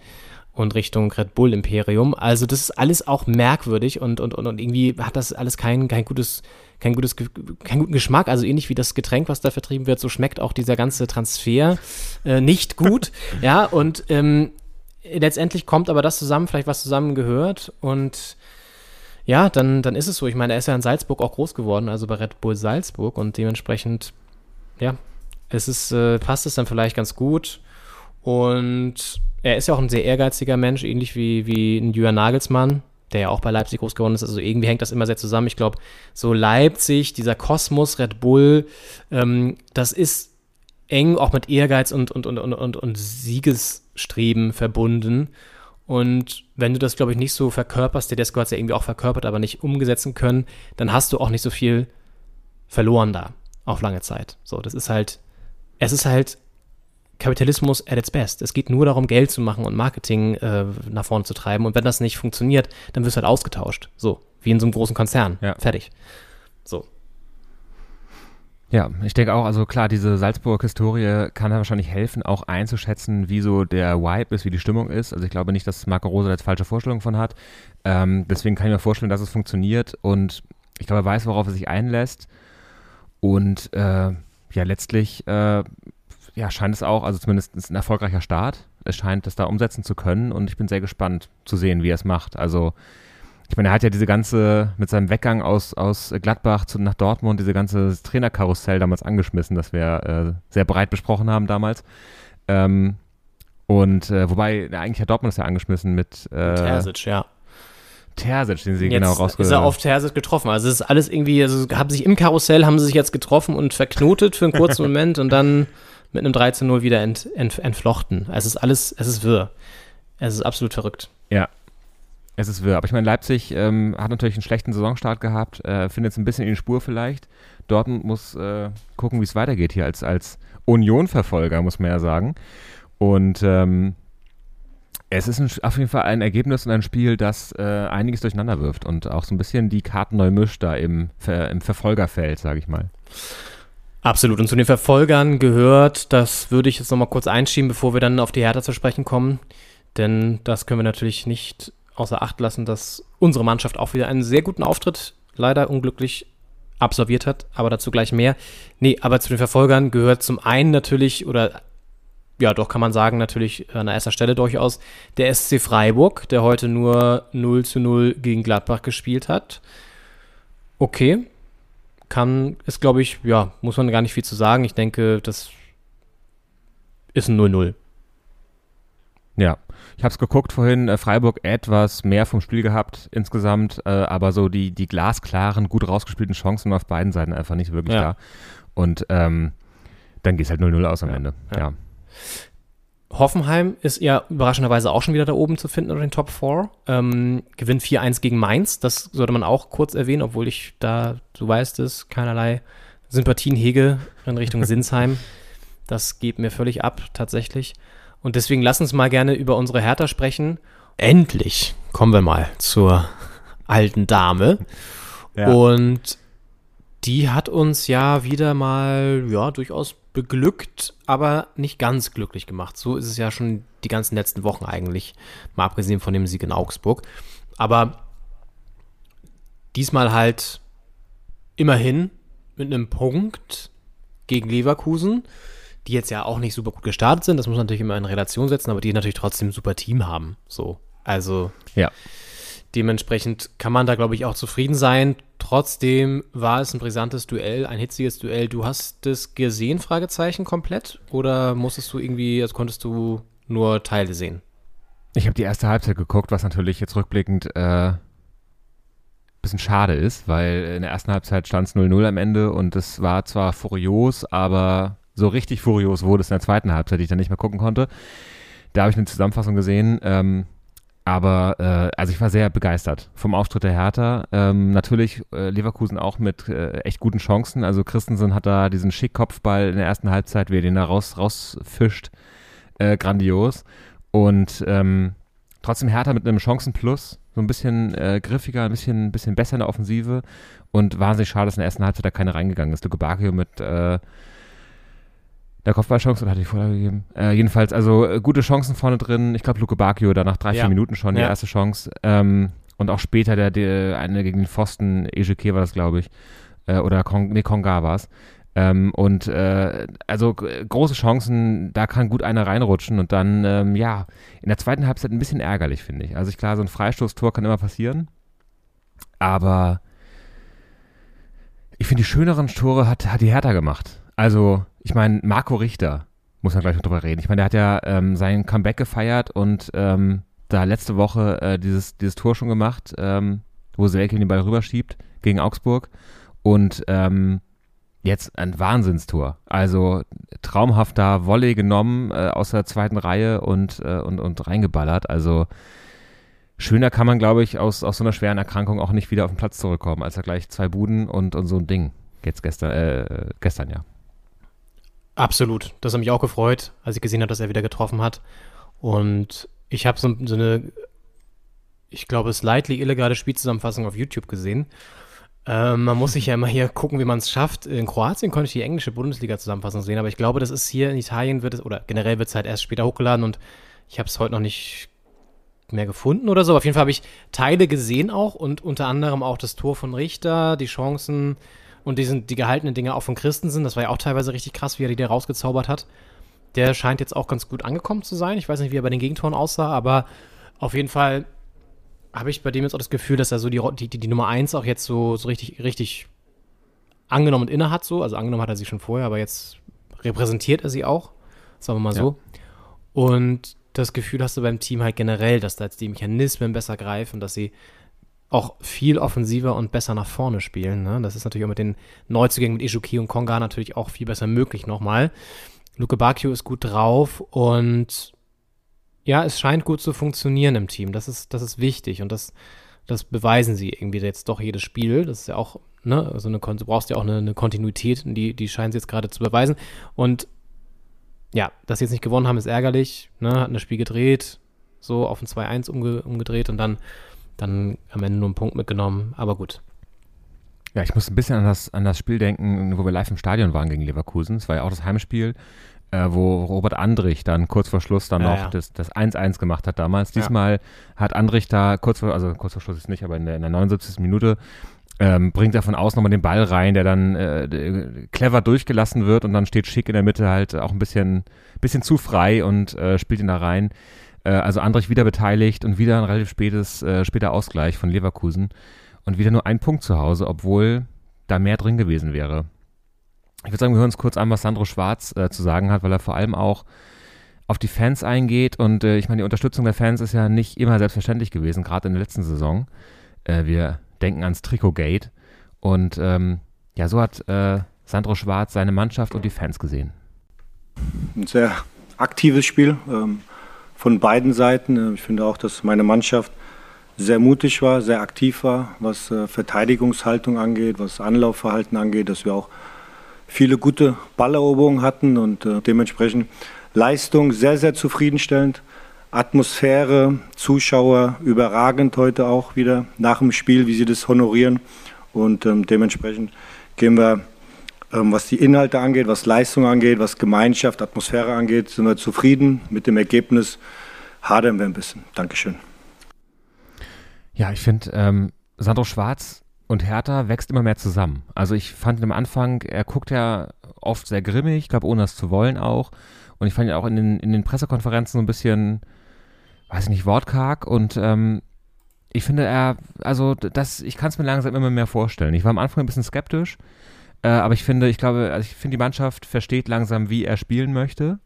und Richtung Red Bull Imperium. Also das ist alles auch merkwürdig und, und, und, und irgendwie hat das alles kein, kein gutes, kein gutes, keinen guten Geschmack. Also ähnlich wie das Getränk, was da vertrieben wird, so schmeckt auch dieser ganze Transfer äh, nicht gut. *laughs* ja, und ähm, letztendlich kommt aber das zusammen, vielleicht was zusammengehört und ja, dann, dann ist es so. Ich meine, er ist ja in Salzburg auch groß geworden, also bei Red Bull Salzburg und dementsprechend, ja, es ist, äh, passt es dann vielleicht ganz gut. Und er ist ja auch ein sehr ehrgeiziger Mensch, ähnlich wie, wie ein Jürgen Nagelsmann, der ja auch bei Leipzig groß geworden ist. Also irgendwie hängt das immer sehr zusammen. Ich glaube, so Leipzig, dieser Kosmos, Red Bull, ähm, das ist eng auch mit Ehrgeiz und, und, und, und, und, und Siegesstreben verbunden. Und wenn du das, glaube ich, nicht so verkörperst, der Desko hat es ja irgendwie auch verkörpert, aber nicht umgesetzen können, dann hast du auch nicht so viel verloren da auf lange Zeit. So, das ist halt, es ist halt Kapitalismus at its best. Es geht nur darum, Geld zu machen und Marketing äh, nach vorne zu treiben. Und wenn das nicht funktioniert, dann wirst du halt ausgetauscht. So, wie in so einem großen Konzern. Ja. Fertig. So. Ja, ich denke auch, also klar, diese Salzburg-Historie kann da wahrscheinlich helfen, auch einzuschätzen, wie so der Vibe ist, wie die Stimmung ist. Also ich glaube nicht, dass Marco Rose da jetzt falsche Vorstellungen von hat. Ähm, deswegen kann ich mir vorstellen, dass es funktioniert und ich glaube, er weiß, worauf er sich einlässt. Und äh, ja, letztlich äh, ja, scheint es auch, also zumindest ein erfolgreicher Start. Es scheint es da umsetzen zu können und ich bin sehr gespannt zu sehen, wie er es macht. Also ich meine, er hat ja diese ganze, mit seinem Weggang aus, aus Gladbach zu, nach Dortmund, diese ganze Trainerkarussell damals angeschmissen, das wir äh, sehr breit besprochen haben damals. Ähm, und äh, wobei, eigentlich hat Dortmund das ja angeschmissen mit äh, Terzic, ja. Terzic, den sie Jetzt genau rausge... ist er auf Terzic getroffen. Also es ist alles irgendwie, also haben sich im Karussell, haben sie sich jetzt getroffen und verknotet für einen kurzen *laughs* Moment und dann mit einem 3 zu 0 wieder ent, ent, entflochten. Es ist alles, es ist wirr. Es ist absolut verrückt. Ja, es ist wirr. Aber ich meine, Leipzig ähm, hat natürlich einen schlechten Saisonstart gehabt, äh, findet jetzt ein bisschen in die Spur vielleicht. Dortmund muss äh, gucken, wie es weitergeht hier als, als Union-Verfolger, muss man ja sagen. Und ähm, es ist ein, auf jeden Fall ein Ergebnis und ein Spiel, das äh, einiges durcheinander wirft und auch so ein bisschen die Karten neu mischt da im, Ver, im Verfolgerfeld, sage ich mal. Absolut. Und zu den Verfolgern gehört, das würde ich jetzt nochmal kurz einschieben, bevor wir dann auf die Hertha zu sprechen kommen. Denn das können wir natürlich nicht außer Acht lassen, dass unsere Mannschaft auch wieder einen sehr guten Auftritt, leider unglücklich, absolviert hat. Aber dazu gleich mehr. Nee, aber zu den Verfolgern gehört zum einen natürlich, oder ja, doch kann man sagen, natürlich an erster Stelle durchaus der SC Freiburg, der heute nur 0 zu 0 gegen Gladbach gespielt hat. Okay, kann, ist glaube ich, ja, muss man gar nicht viel zu sagen. Ich denke, das ist ein 0-0. Ja, ich habe es geguckt vorhin, äh, Freiburg etwas mehr vom Spiel gehabt insgesamt, äh, aber so die, die glasklaren, gut rausgespielten Chancen auf beiden Seiten einfach nicht wirklich Ja. da. Und ähm, dann geht es halt 0-0 aus am Ende. ja. Ja. Hoffenheim ist ja überraschenderweise auch schon wieder da oben zu finden unter den Top 4. Ähm, gewinnt 4-1 gegen Mainz. Das sollte man auch kurz erwähnen, obwohl ich da, du weißt es, keinerlei Sympathien hege in Richtung *laughs* Sinsheim. Das geht mir völlig ab, tatsächlich. Und deswegen lass uns mal gerne über unsere Hertha sprechen. Endlich kommen wir mal zur alten Dame. Ja. Und die hat uns ja wieder mal, ja, durchaus beglückt, aber nicht ganz glücklich gemacht. So ist es ja schon die ganzen letzten Wochen eigentlich, mal abgesehen von dem Sieg in Augsburg. Aber diesmal halt immerhin mit einem Punkt gegen Leverkusen, die jetzt ja auch nicht super gut gestartet sind. Das muss man natürlich immer in Relation setzen, aber die natürlich trotzdem ein super Team haben. So, also ja. Dementsprechend kann man da, glaube ich, auch zufrieden sein. Trotzdem war es ein brisantes Duell, ein hitziges Duell. Du hast es gesehen, Fragezeichen, komplett? Oder musstest du irgendwie, also konntest du nur Teile sehen? Ich habe die erste Halbzeit geguckt, was natürlich jetzt rückblickend äh, bisschen schade ist, weil in der ersten Halbzeit stand es 0-0 am Ende und es war zwar furios, aber so richtig furios wurde es in der zweiten Halbzeit, die ich dann nicht mehr gucken konnte. Da habe ich eine Zusammenfassung gesehen. Ähm, aber äh, also ich war sehr begeistert vom Auftritt der Hertha. Ähm, natürlich äh, Leverkusen auch mit äh, echt guten Chancen. Also Christensen hat da diesen Schickkopfball in der ersten Halbzeit, wie er den da raus, rausfischt. Äh, grandios. Und ähm, trotzdem Hertha mit einem Chancenplus. So ein bisschen äh, griffiger, ein bisschen, bisschen besser in der Offensive. Und wahnsinnig schade, dass in der ersten Halbzeit da keine reingegangen ist. Luke Bakio mit äh, der Kopfballchance oder hat die Vorlage gegeben? Äh, jedenfalls, also äh, gute Chancen vorne drin. Ich glaube, Luke Bakio da nach drei, Ja. vier Minuten schon die Ja. erste Chance. Ähm, und auch später der, der eine gegen den Pfosten, Ejeke war das, glaube ich. Äh, oder Kong, nee, Konga war es. Ähm, und äh, also große Chancen, da kann gut einer reinrutschen und dann, ähm, ja, in der zweiten Halbzeit ein bisschen ärgerlich, finde ich. Also ich, klar, so ein Freistoßtor kann immer passieren. Aber ich finde, die schöneren Tore hat, hat die Hertha gemacht. Also, ich meine, Marco Richter, muss man gleich noch drüber reden. Ich meine, der hat ja ähm, sein Comeback gefeiert und ähm, da letzte Woche äh, dieses, dieses Tor schon gemacht, ähm, wo Selke den Ball rüberschiebt gegen Augsburg. Und ähm, jetzt ein Wahnsinnstor. Also traumhafter Volley genommen äh, aus der zweiten Reihe und, äh, und, und reingeballert. Also schöner kann man, glaube ich, aus, aus so einer schweren Erkrankung auch nicht wieder auf den Platz zurückkommen, als er gleich zwei Buden und, und so ein Ding. Jetzt gestern, äh, gestern ja. Absolut. Das hat mich auch gefreut, als ich gesehen habe, dass er wieder getroffen hat. Und ich habe so, so eine, ich glaube, slightly illegale Spielzusammenfassung auf YouTube gesehen. Ähm, man muss sich ja immer hier gucken, wie man es schafft. In Kroatien konnte ich die englische Bundesliga-Zusammenfassung sehen, aber ich glaube, das ist hier in Italien wird es, oder generell wird es halt erst später hochgeladen und ich habe es heute noch nicht mehr gefunden oder so. Auf jeden Fall habe ich Teile gesehen auch und unter anderem auch das Tor von Richter, die Chancen und die, sind, die gehaltenen Dinge auch von Christensen. Das war ja auch teilweise richtig krass, wie er die da rausgezaubert hat. Der scheint jetzt auch ganz gut angekommen zu sein. Ich weiß nicht, wie er bei den Gegentoren aussah, aber auf jeden Fall habe ich bei dem jetzt auch das Gefühl, dass er so die, die, die Nummer 1 auch jetzt so, so richtig, richtig angenommen und inne hat, so. Also angenommen hat er sie schon vorher, aber jetzt repräsentiert er sie auch. Sagen wir mal ja. so. Und das Gefühl hast du beim Team halt generell, dass da jetzt die Mechanismen besser greifen, dass sie auch viel offensiver und besser nach vorne spielen. Ne? Das ist natürlich auch mit den Neuzugängen mit Ishuki und Konga natürlich auch viel besser möglich nochmal. Luke Bakio ist gut drauf und ja, es scheint gut zu funktionieren im Team. Das ist, das ist wichtig und das, das beweisen sie irgendwie jetzt doch jedes Spiel. Das ist ja auch, ne, also eine, du brauchst ja auch eine, eine Kontinuität, die, die scheinen sie jetzt gerade zu beweisen. Und ja, dass sie jetzt nicht gewonnen haben, ist ärgerlich. Ne, hatten das Spiel gedreht, so auf ein 2-1 umge umgedreht und dann, dann am Ende nur einen Punkt mitgenommen. Aber gut. Ja, ich muss ein bisschen an das, an das Spiel denken, wo wir live im Stadion waren gegen Leverkusen. Es war ja auch das Heimspiel äh, wo Robert Andrich dann kurz vor Schluss dann ja, noch ja. das, das 1-1 gemacht hat damals. Diesmal hat Andrich da kurz vor, also kurz vor Schluss ist nicht, aber in der, in der 79. Minute ähm, bringt er von außen nochmal den Ball rein, der dann äh, clever durchgelassen wird und dann steht Schick in der Mitte halt auch ein bisschen, bisschen zu frei und äh, spielt ihn da rein. Äh, also Andrich wieder beteiligt und wieder ein relativ spätes, äh, später Ausgleich von Leverkusen und wieder nur ein Punkt zu Hause, obwohl da mehr drin gewesen wäre. Ich würde sagen, wir hören uns kurz an, was Sandro Schwarz äh, zu sagen hat, weil er vor allem auch auf die Fans eingeht. Und äh, ich meine, die Unterstützung der Fans ist ja nicht immer selbstverständlich gewesen, gerade in der letzten Saison. Äh, wir denken ans Trikot-Gate. Und ähm, ja, so hat Sandro Schwarz seine Mannschaft und die Fans gesehen. Ein sehr aktives Spiel ähm, von beiden Seiten. Ich finde auch, dass meine Mannschaft sehr mutig war, sehr aktiv war, was äh, Verteidigungshaltung angeht, was Anlaufverhalten angeht, dass wir auch viele gute Balleroberungen hatten und äh, dementsprechend Leistung sehr, sehr zufriedenstellend. Atmosphäre, Zuschauer überragend heute auch wieder nach dem Spiel, wie sie das honorieren. Und ähm, dementsprechend gehen wir, was die Inhalte angeht, was Leistung angeht, was Gemeinschaft, Atmosphäre angeht, sind wir zufrieden mit dem Ergebnis. Hadern wir ein bisschen. Dankeschön. Ja, ich finde, ähm, Sandro Schwarz und Hertha wächst immer mehr zusammen. Also ich fand am Anfang, er guckt ja oft sehr grimmig, ich glaube, ohne es zu wollen auch. Und ich fand ihn auch in den, in den Pressekonferenzen so ein bisschen, weiß ich nicht, wortkarg. Und ähm, ich finde er, also das, ich kann es mir langsam immer mehr vorstellen. Ich war am Anfang ein bisschen skeptisch, äh, aber ich finde, ich glaube, also ich finde, die Mannschaft versteht langsam, wie er spielen möchte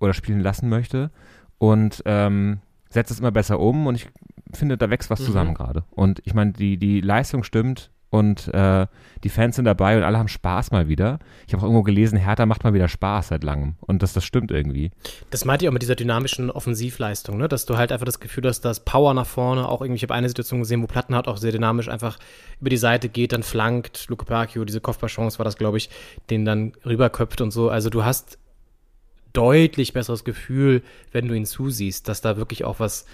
oder spielen lassen möchte. Und ähm, setzt es immer besser um und ich finde, da wächst was mhm. zusammen gerade. Und ich meine, die, die Leistung stimmt und äh, die Fans sind dabei und alle haben Spaß mal wieder. Ich habe auch irgendwo gelesen, Hertha macht mal wieder Spaß seit langem. Und das, das stimmt irgendwie. Das meinte ich auch mit dieser dynamischen Offensivleistung, ne? dass du halt einfach das Gefühl hast, dass Power nach vorne, auch irgendwie, ich habe eine Situation gesehen, wo Plattenhardt auch sehr dynamisch einfach über die Seite geht, dann flankt, Luke Pacchio, diese Kopfballchance war das, glaube ich, den dann rüberköpft und so. Also du hast deutlich besseres Gefühl, wenn du ihn zusiehst, dass da wirklich auch was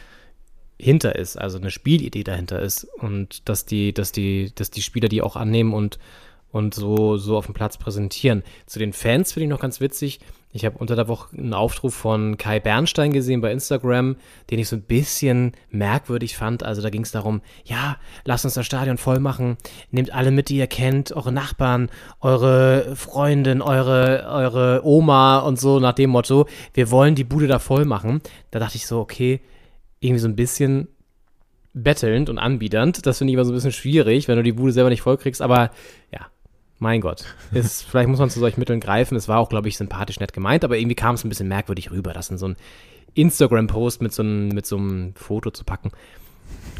hinter ist, also eine Spielidee dahinter ist und dass die, dass die, dass die Spieler die auch annehmen und, und so, so auf dem Platz präsentieren. Zu den Fans finde ich noch ganz witzig. Ich habe unter der Woche einen Aufruf von Kai Bernstein gesehen bei Instagram, den ich so ein bisschen merkwürdig fand. Also da ging es darum, ja, lasst uns das Stadion voll machen, nehmt alle mit, die ihr kennt, eure Nachbarn, eure Freundin, eure, eure Oma und so nach dem Motto, wir wollen die Bude da voll machen. Da dachte ich so, okay, irgendwie so ein bisschen bettelnd und anbiedernd. Das finde ich immer so ein bisschen schwierig, wenn du die Bude selber nicht voll kriegst, aber ja, mein Gott. Ist, *laughs* vielleicht muss man zu solchen Mitteln greifen. Es war auch, glaube ich, sympathisch nett gemeint, aber irgendwie kam es ein bisschen merkwürdig rüber, das in so ein Instagram-Post mit, so einem, mit so einem Foto zu packen.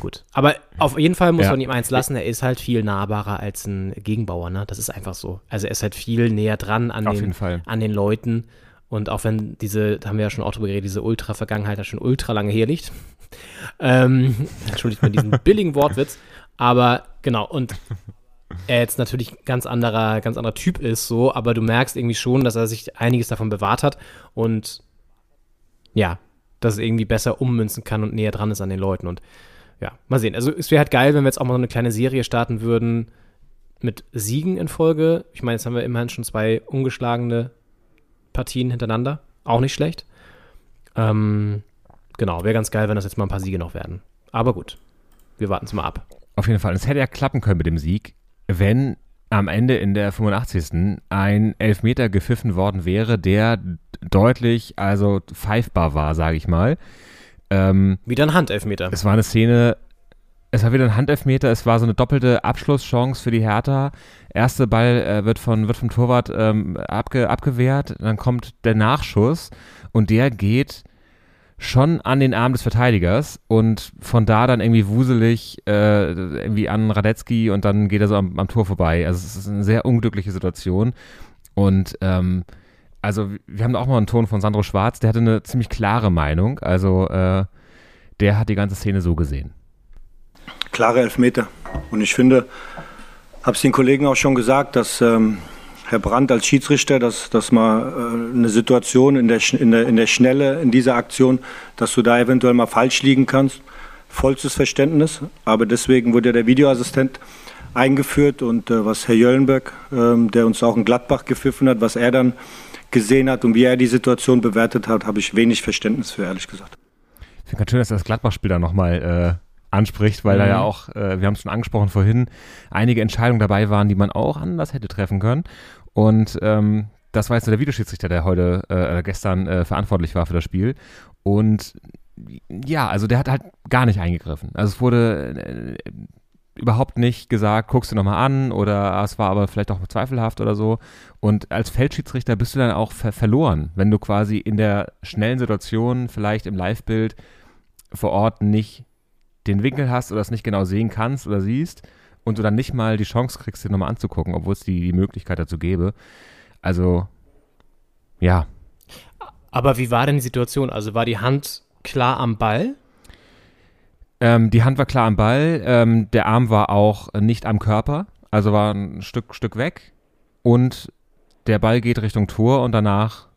Gut. Aber auf jeden Fall muss Ja. man ihm eins lassen, er ist halt viel nahbarer als ein Gegenbauer, ne? Das ist einfach so. Also er ist halt viel näher dran an, Auf den, an den Leuten. Und auch wenn diese, da haben wir ja schon auch drüber geredet, diese Ultra-Vergangenheit da schon ultra lange herliegt. Ähm, *laughs* entschuldigt mir diesen billigen Wortwitz. Aber genau, und er jetzt natürlich ein ganz anderer, ganz anderer Typ ist, so, aber du merkst irgendwie schon, dass er sich einiges davon bewahrt hat und ja, dass er irgendwie besser ummünzen kann und näher dran ist an den Leuten. Und ja, mal sehen. Also es wäre halt geil, wenn wir jetzt auch mal so eine kleine Serie starten würden mit Siegen in Folge. Ich meine, jetzt haben wir immerhin schon zwei ungeschlagene Partien hintereinander. Auch nicht schlecht. Ähm, genau, wäre ganz geil, wenn das jetzt mal ein paar Siege noch werden. Aber gut, wir warten es mal ab. Auf jeden Fall. Es hätte ja klappen können mit dem Sieg, wenn am Ende in der 85. ein Elfmeter gepfiffen worden wäre, der deutlich, also pfeifbar war, sage ich mal. Ähm, Wieder ein Handelfmeter. es war eine Szene, es war wieder ein Handelfmeter, es war so eine doppelte Abschlusschance für die Hertha. Erste Ball äh, wird, von, wird vom Torwart ähm, abge, abgewehrt, dann kommt der Nachschuss und der geht schon an den Arm des Verteidigers und von da dann irgendwie wuselig äh, irgendwie an Radetzky und dann geht er so am, am Tor vorbei. Also es ist eine sehr unglückliche Situation und ähm, also wir haben da auch mal einen Ton von Sandro Schwarz, der hatte eine ziemlich klare Meinung, also äh, der hat die ganze Szene so gesehen. klare Elfmeter. Und ich finde, habe es den Kollegen auch schon gesagt, dass ähm, Herr Brandt als Schiedsrichter, dass, dass mal äh, eine Situation in der, in, der, in der Schnelle in dieser Aktion, dass du da eventuell mal falsch liegen kannst. Vollstes Verständnis. Aber deswegen wurde ja der Videoassistent eingeführt und äh, was Herr Jöllenberg, ähm, der uns auch in Gladbach gepfiffen hat, was er dann gesehen hat und wie er die Situation bewertet hat, habe ich wenig Verständnis für, ehrlich gesagt. Ich finde ganz schön, dass er das Gladbach-Spiel da nochmal äh, anspricht, weil da ja auch, äh, wir haben es schon angesprochen vorhin, einige Entscheidungen dabei waren, die man auch anders hätte treffen können. Und ähm, das war jetzt der Videoschiedsrichter, der heute, äh, gestern äh, verantwortlich war für das Spiel. Und ja, also der hat halt gar nicht eingegriffen. Also es wurde äh, überhaupt nicht gesagt, guckst du nochmal an oder ah, es war aber vielleicht auch zweifelhaft oder so. Und als Feldschiedsrichter bist du dann auch ver verloren, wenn du quasi in der schnellen Situation, vielleicht im Live-Bild vor Ort nicht den Winkel hast oder es nicht genau sehen kannst oder siehst und du dann nicht mal die Chance kriegst, dir nochmal anzugucken, obwohl es die, die Möglichkeit dazu gäbe. Also, ja, Aber wie war denn die Situation? Also war die Hand klar am Ball? Ähm, die Hand war klar am Ball, ähm, der Arm war auch nicht am Körper, also war ein Stück, Stück weg und der Ball geht Richtung Tor und danach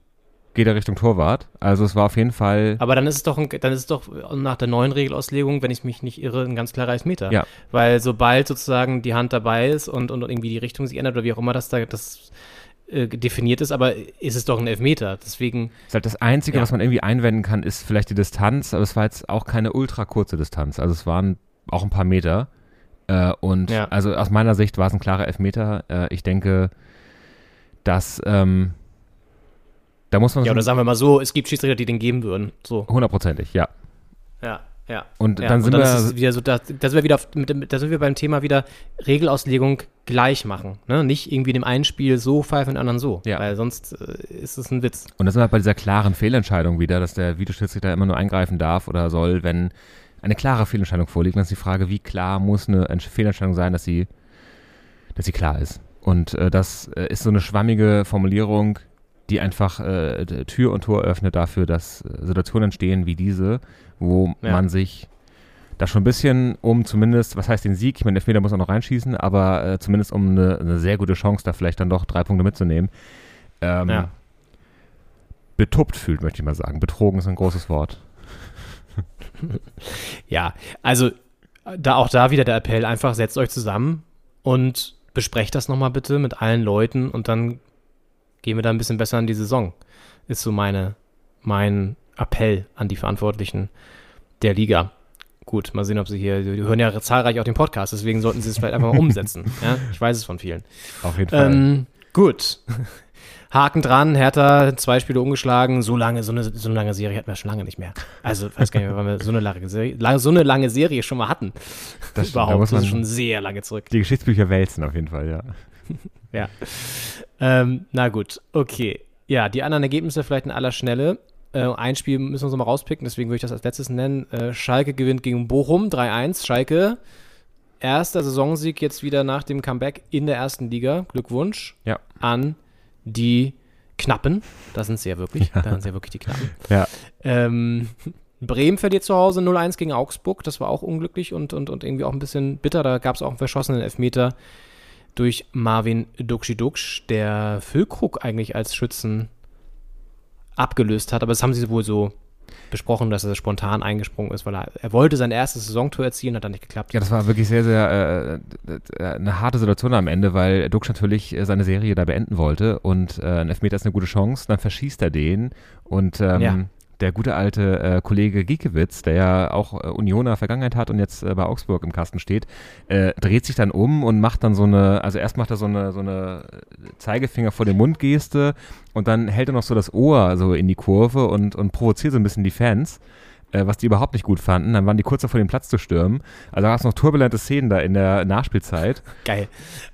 geht er Richtung Torwart. Also es war auf jeden Fall, Aber dann ist es doch, ein, dann ist es doch nach der neuen Regelauslegung, wenn ich mich nicht irre, ein ganz klarer Elfmeter. Ja. Weil sobald sozusagen die Hand dabei ist und, und irgendwie die Richtung sich ändert oder wie auch immer das da das äh, definiert ist, aber ist es doch ein Elfmeter. Deswegen, ist halt das Einzige, Ja. was man irgendwie einwenden kann, ist vielleicht die Distanz, aber es war jetzt auch keine ultra kurze Distanz. Also es waren auch ein paar Meter. Äh, und Ja. also aus meiner Sicht war es ein klarer Elfmeter. Äh, ich denke, dass ähm, da muss man ja, oder sagen wir mal so, es gibt Schiedsrichter, die den geben würden. So. hundertprozentig, ja. Ja, ja. Und ja. dann sind und wir dann es wieder so, da, da sind wir wieder mit, da sind wir beim Thema wieder Regelauslegung gleich machen. Ne? Nicht irgendwie dem einen Spiel so pfeifen, dem anderen so. Ja. Weil sonst äh, ist es ein Witz. Und das sind wir bei dieser klaren Fehlentscheidung wieder, dass der Videoschiedsrichter immer nur eingreifen darf oder soll, wenn eine klare Fehlentscheidung vorliegt. Dann ist die Frage, wie klar muss eine Entsch- Fehlentscheidung sein, dass sie, dass sie klar ist. Und äh, das äh, ist so eine schwammige Formulierung, die einfach äh, Tür und Tor öffnet dafür, dass äh, Situationen entstehen wie diese, wo Ja. man sich da schon ein bisschen um zumindest, was heißt den Sieg, ich meine, der Elfmeter muss auch noch reinschießen, aber äh, zumindest um eine, eine sehr gute Chance, da vielleicht dann doch drei Punkte mitzunehmen, ähm, Ja. betuppt fühlt, möchte ich mal sagen. Betrogen ist ein großes Wort. *laughs* Ja, also da auch da wieder der Appell, einfach setzt euch zusammen und besprecht das nochmal bitte mit allen Leuten und dann gehen wir da ein bisschen besser in die Saison. Ist so meine, mein Appell an die Verantwortlichen der Liga. Gut, mal sehen, ob sie hier, die hören ja zahlreich auch den Podcast, deswegen sollten sie es vielleicht einfach mal *laughs* umsetzen. Ja, ich weiß es von vielen. Auf jeden Fall. Ähm, gut. *laughs* Haken dran, Hertha, zwei Spiele umgeschlagen, so lange, so eine, so eine lange Serie hatten wir schon lange nicht mehr. Also, weiß gar nicht mehr, wann wir so eine lange Serie, so eine lange Serie schon mal hatten. Das stimmt, da Überhaupt, muss das ist man- schon sehr lange zurück. Die Geschichtsbücher wälzen auf jeden Fall, ja. *laughs* Ja. Ähm, na gut, okay. Ja, die anderen Ergebnisse vielleicht in aller Schnelle. Äh, ein Spiel müssen wir uns mal rauspicken, deswegen würde ich das als letztes nennen. Äh, Schalke gewinnt gegen Bochum 3-1. Schalke, erster Saisonsieg jetzt wieder nach dem Comeback in der ersten Liga. Glückwunsch Ja. an die Knappen. Da sind sie ja wirklich. Da sind sie ja wirklich die Knappen. Ja. Ähm, Bremen verliert zu Hause 0-1 gegen Augsburg. Das war auch unglücklich und, und, und irgendwie auch ein bisschen bitter. Da gab es auch einen verschossenen Elfmeter durch Marvin Dukshi-Duksch, der Füllkrug eigentlich als Schützen abgelöst hat. Aber das haben sie wohl so besprochen, dass er spontan eingesprungen ist, weil er, er wollte sein erstes Saisontor erzielen, hat dann nicht geklappt. Ja, das war wirklich sehr, sehr äh, äh, eine harte Situation am Ende, weil Dux natürlich äh, seine Serie da beenden wollte und äh, ein Elfmeter ist eine gute Chance, dann verschießt er den und ähm, Ja. Der gute alte äh, Kollege Giekewitz, der ja auch äh, Unioner Vergangenheit hat und jetzt äh, bei Augsburg im Kasten steht, äh, dreht sich dann um und macht dann so eine, also erst macht er so eine, so eine Zeigefinger vor den Mund Geste und dann hält er noch so das Ohr so in die Kurve und, und provoziert so ein bisschen die Fans äh, was die überhaupt nicht gut fanden. Dann waren die kurz davor, den Platz zu stürmen. Also da gab es noch turbulente Szenen da in der Nachspielzeit. *laughs* Geil.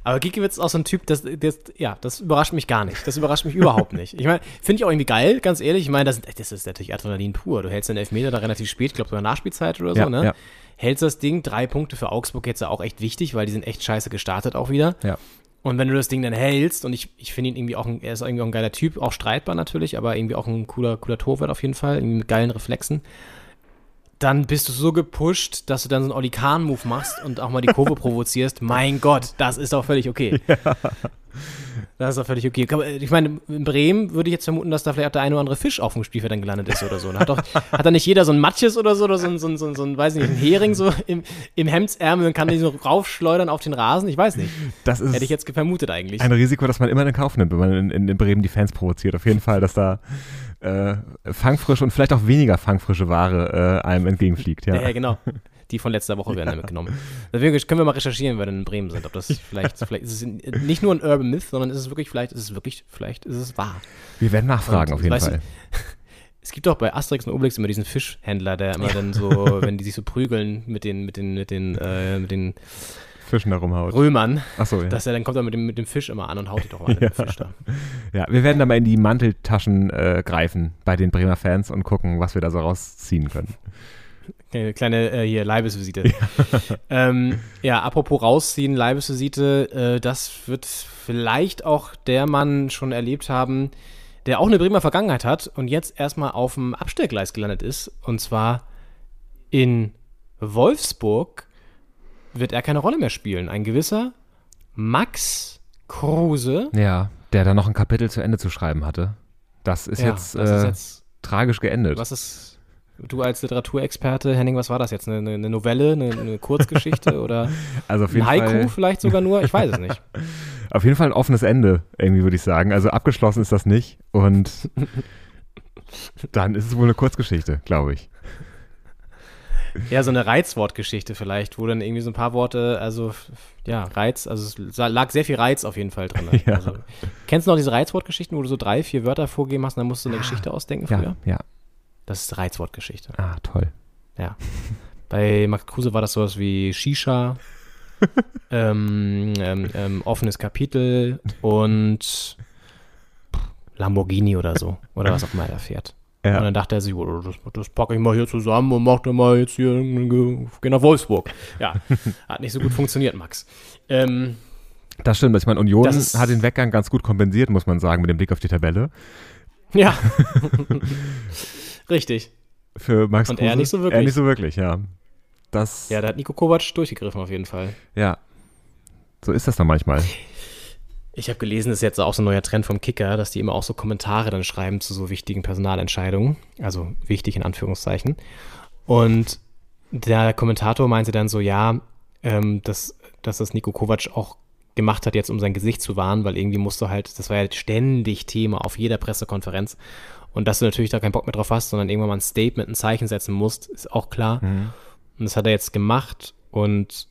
Aber Giekewitz ist auch so ein Typ, das, das, ja, das überrascht mich gar nicht. Das überrascht mich überhaupt nicht. Ich meine, finde ich auch irgendwie geil, ganz ehrlich. Ich meine, das, das ist natürlich Adrenalin pur. Du hältst den Elfmeter da relativ spät, ich glaube sogar Nachspielzeit oder so, Ja, ne? ja. Hältst das Ding, drei Punkte für Augsburg jetzt ja auch echt wichtig, weil die sind echt scheiße gestartet auch wieder. Ja. Und wenn du das Ding dann hältst, und ich, ich finde ihn irgendwie auch, ein, er ist irgendwie auch ein geiler Typ, auch streitbar natürlich, aber irgendwie auch ein cooler, cooler Torwart auf jeden Fall, irgendwie mit geilen Reflexen, dann bist du so gepusht, dass du dann so einen Olli Kahn-Move machst und auch mal die Kurve *laughs* provozierst. Mein Gott, das ist doch völlig okay. *laughs* Das ist doch völlig okay. Ich meine, in Bremen würde ich jetzt vermuten, dass da vielleicht auch der eine oder andere Fisch auf dem Spielfeld dann gelandet ist oder so. Hat, doch, hat da nicht jeder so ein Matjes oder so oder so ein, so ein, so ein, so ein weiß ich nicht, ein Hering so im, im Hemdsärmel und kann den so raufschleudern auf den Rasen? Ich weiß nicht. Das ist Hätte ich jetzt vermutet eigentlich. ein Risiko, das man immer in Kauf nimmt, wenn man in, in, in Bremen die Fans provoziert. Auf jeden Fall, dass da äh, fangfrische und vielleicht auch weniger fangfrische Ware äh, einem entgegenfliegt. Ja. Ja, ja, genau. Die von letzter Woche werden *laughs* dann mitgenommen. Deswegen können wir mal recherchieren, wenn wir dann in Bremen sind. Ob das *laughs* vielleicht, vielleicht ist es nicht nur ein Urban Myth, sondern ist es wirklich, vielleicht ist es wirklich, vielleicht ist es wahr. Wir werden nachfragen, Und, auf jeden du, Fall. *laughs* Es gibt doch bei Asterix und Obelix immer diesen Fischhändler, der immer dann so, wenn die sich so prügeln mit den, mit den, mit den, äh, mit den Fischen da rumhaut. Römern, Achso, ja. dass er dann kommt er mit dem, mit dem Fisch immer an und haut die doch mal an den Fisch da. ja. Wir werden da mal in die Manteltaschen äh, greifen bei den Bremer Fans und gucken, was wir da so rausziehen können. Kleine, kleine äh, hier Leibesvisite. *laughs* ähm, ja, apropos rausziehen, Leibesvisite, äh, das wird vielleicht auch der Mann schon erlebt haben, der auch eine Bremer Vergangenheit hat und jetzt erstmal auf dem Abstellgleis gelandet ist. Und zwar in Wolfsburg wird er keine Rolle mehr spielen. Ein gewisser Max Kruse. Ja, der da noch ein Kapitel zu Ende zu schreiben hatte. Das ist Ja, jetzt, das äh, ist jetzt tragisch geendet. Was ist, du als Literaturexperte, Henning, was war das jetzt? Eine, eine, Novelle, eine, eine Kurzgeschichte *laughs* oder Also auf jeden ein Haiku Fall, vielleicht sogar nur? Ich weiß es nicht. *laughs* auf jeden Fall ein offenes Ende, irgendwie würde ich sagen. Also abgeschlossen ist das nicht und *laughs* dann ist es wohl eine Kurzgeschichte, glaube ich. *laughs* Ja, so eine Reizwortgeschichte vielleicht, wo dann irgendwie so ein paar Worte, also ja, Reiz, also es lag sehr viel Reiz auf jeden Fall drin. *laughs* Ja. Also, kennst du noch diese Reizwortgeschichten, wo du so drei, vier Wörter vorgeben hast und dann musst du eine Geschichte ausdenken Ja, früher? ja. Das ist Reizwortgeschichte. Ah, toll. Ja. Bei Max Kruse war das sowas wie Shisha, *laughs* ähm, ähm, ähm, offenes Kapitel und Lamborghini oder so. Oder was auch immer er fährt. Ja. Und dann dachte er sich, oh, das, das packe ich mal hier zusammen und mach dann mal jetzt hier, geh nach Wolfsburg. Ja, *laughs* hat nicht so gut funktioniert, Max. Ähm, Das stimmt. Ich meine, Union ist- hat den Weggang ganz gut kompensiert, muss man sagen, mit dem Blick auf die Tabelle. ja. *laughs* Richtig. Für Max Und er Kruse. nicht so wirklich. Er nicht so wirklich, ja. Das, Ja, da hat Nico Kovac durchgegriffen auf jeden Fall. ja. So ist das dann manchmal. Ich habe gelesen, das ist jetzt auch so ein neuer Trend vom Kicker, dass die immer auch so Kommentare dann schreiben zu so wichtigen Personalentscheidungen. Also wichtig in Anführungszeichen. Und der Kommentator meinte dann so, ja, ähm, dass, dass das Nico Kovac auch gemacht hat, jetzt um sein Gesicht zu wahren, weil irgendwie musst du halt, das war ja ständig Thema auf jeder Pressekonferenz. Und dass du natürlich da keinen Bock mehr drauf hast, sondern irgendwann mal ein Statement, ein Zeichen setzen musst, ist auch klar. Und das hat er jetzt gemacht und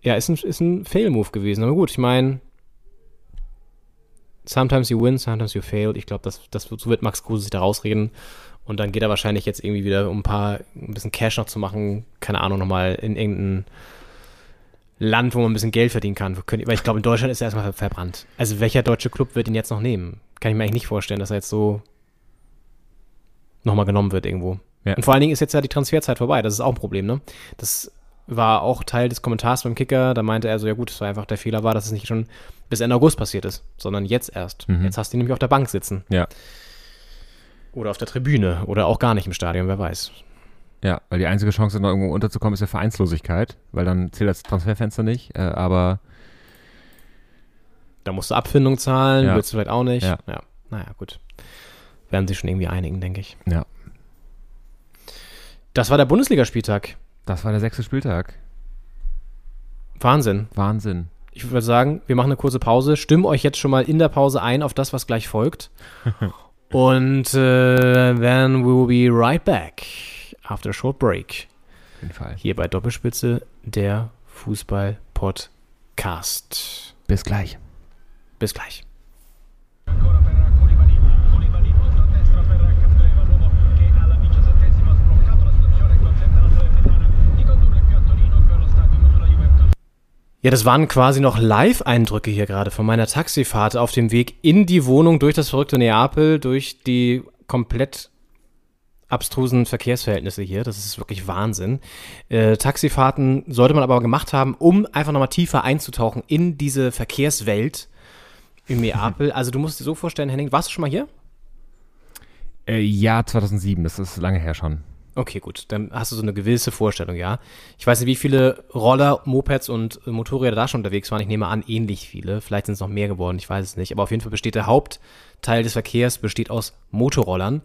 ja, ist ein, ist ein Fail-Move gewesen. Aber gut, ich meine, sometimes you win, sometimes you fail. Ich glaube, das, das, so wird Max Kruse sich da rausreden. Und dann geht er wahrscheinlich jetzt irgendwie wieder, um ein paar, ein bisschen Cash noch zu machen, keine Ahnung, nochmal in irgendein Land, wo man ein bisschen Geld verdienen kann. Weil ich glaube, in Deutschland ist er erstmal verbrannt. Also welcher deutsche Club wird ihn jetzt noch nehmen? Kann ich mir eigentlich nicht vorstellen, dass er jetzt so nochmal genommen wird irgendwo. Ja. Und vor allen Dingen ist jetzt ja die Transferzeit vorbei. Das ist auch ein Problem, ne? Das war auch Teil des Kommentars beim Kicker. Da meinte er so, ja gut, es war einfach der Fehler war, dass es nicht schon bis Ende August passiert ist, sondern jetzt erst. Mhm. Jetzt hast du ihn nämlich auf der Bank sitzen. Ja. Oder auf der Tribüne. Oder auch gar nicht im Stadion, wer weiß. Ja, weil die einzige Chance, noch irgendwo unterzukommen, ist ja Vereinslosigkeit, weil dann zählt das Transferfenster nicht. Äh, aber Da musst du Abfindung zahlen, Ja. willst du vielleicht auch nicht. Ja. ja. Naja, gut. Werden sich schon irgendwie einigen, denke ich. ja, Das war der Bundesligaspieltag. das war der sechste Spieltag. Wahnsinn. Wahnsinn. Ich würde sagen, wir machen eine kurze Pause. Stimmen euch jetzt schon mal in der Pause ein auf das, was gleich folgt. *laughs* Und äh, then we will be right back after a short break. Auf jeden Fall. Hier bei Doppelspitze, der Fußball-Podcast. Bis gleich. Bis gleich. Ja, das waren quasi noch Live-Eindrücke hier gerade von meiner Taxifahrt auf dem Weg in die Wohnung durch das verrückte Neapel, durch die komplett abstrusen Verkehrsverhältnisse hier. Das ist wirklich Wahnsinn. Äh, Taxifahrten sollte man aber gemacht haben, um einfach nochmal tiefer einzutauchen in diese Verkehrswelt im Neapel. *laughs* Also du musst dir so vorstellen, Henning, warst du schon mal hier? Äh, ja, 2007, das ist lange her schon. Okay, gut. Dann hast du so eine gewisse Vorstellung, ja. Ich weiß nicht, wie viele Roller, Mopeds und äh, Motorräder da schon unterwegs waren. Ich nehme an, ähnlich viele. Vielleicht sind es noch mehr geworden, ich weiß es nicht. Aber auf jeden Fall besteht der Hauptteil des Verkehrs besteht aus Motorrollern,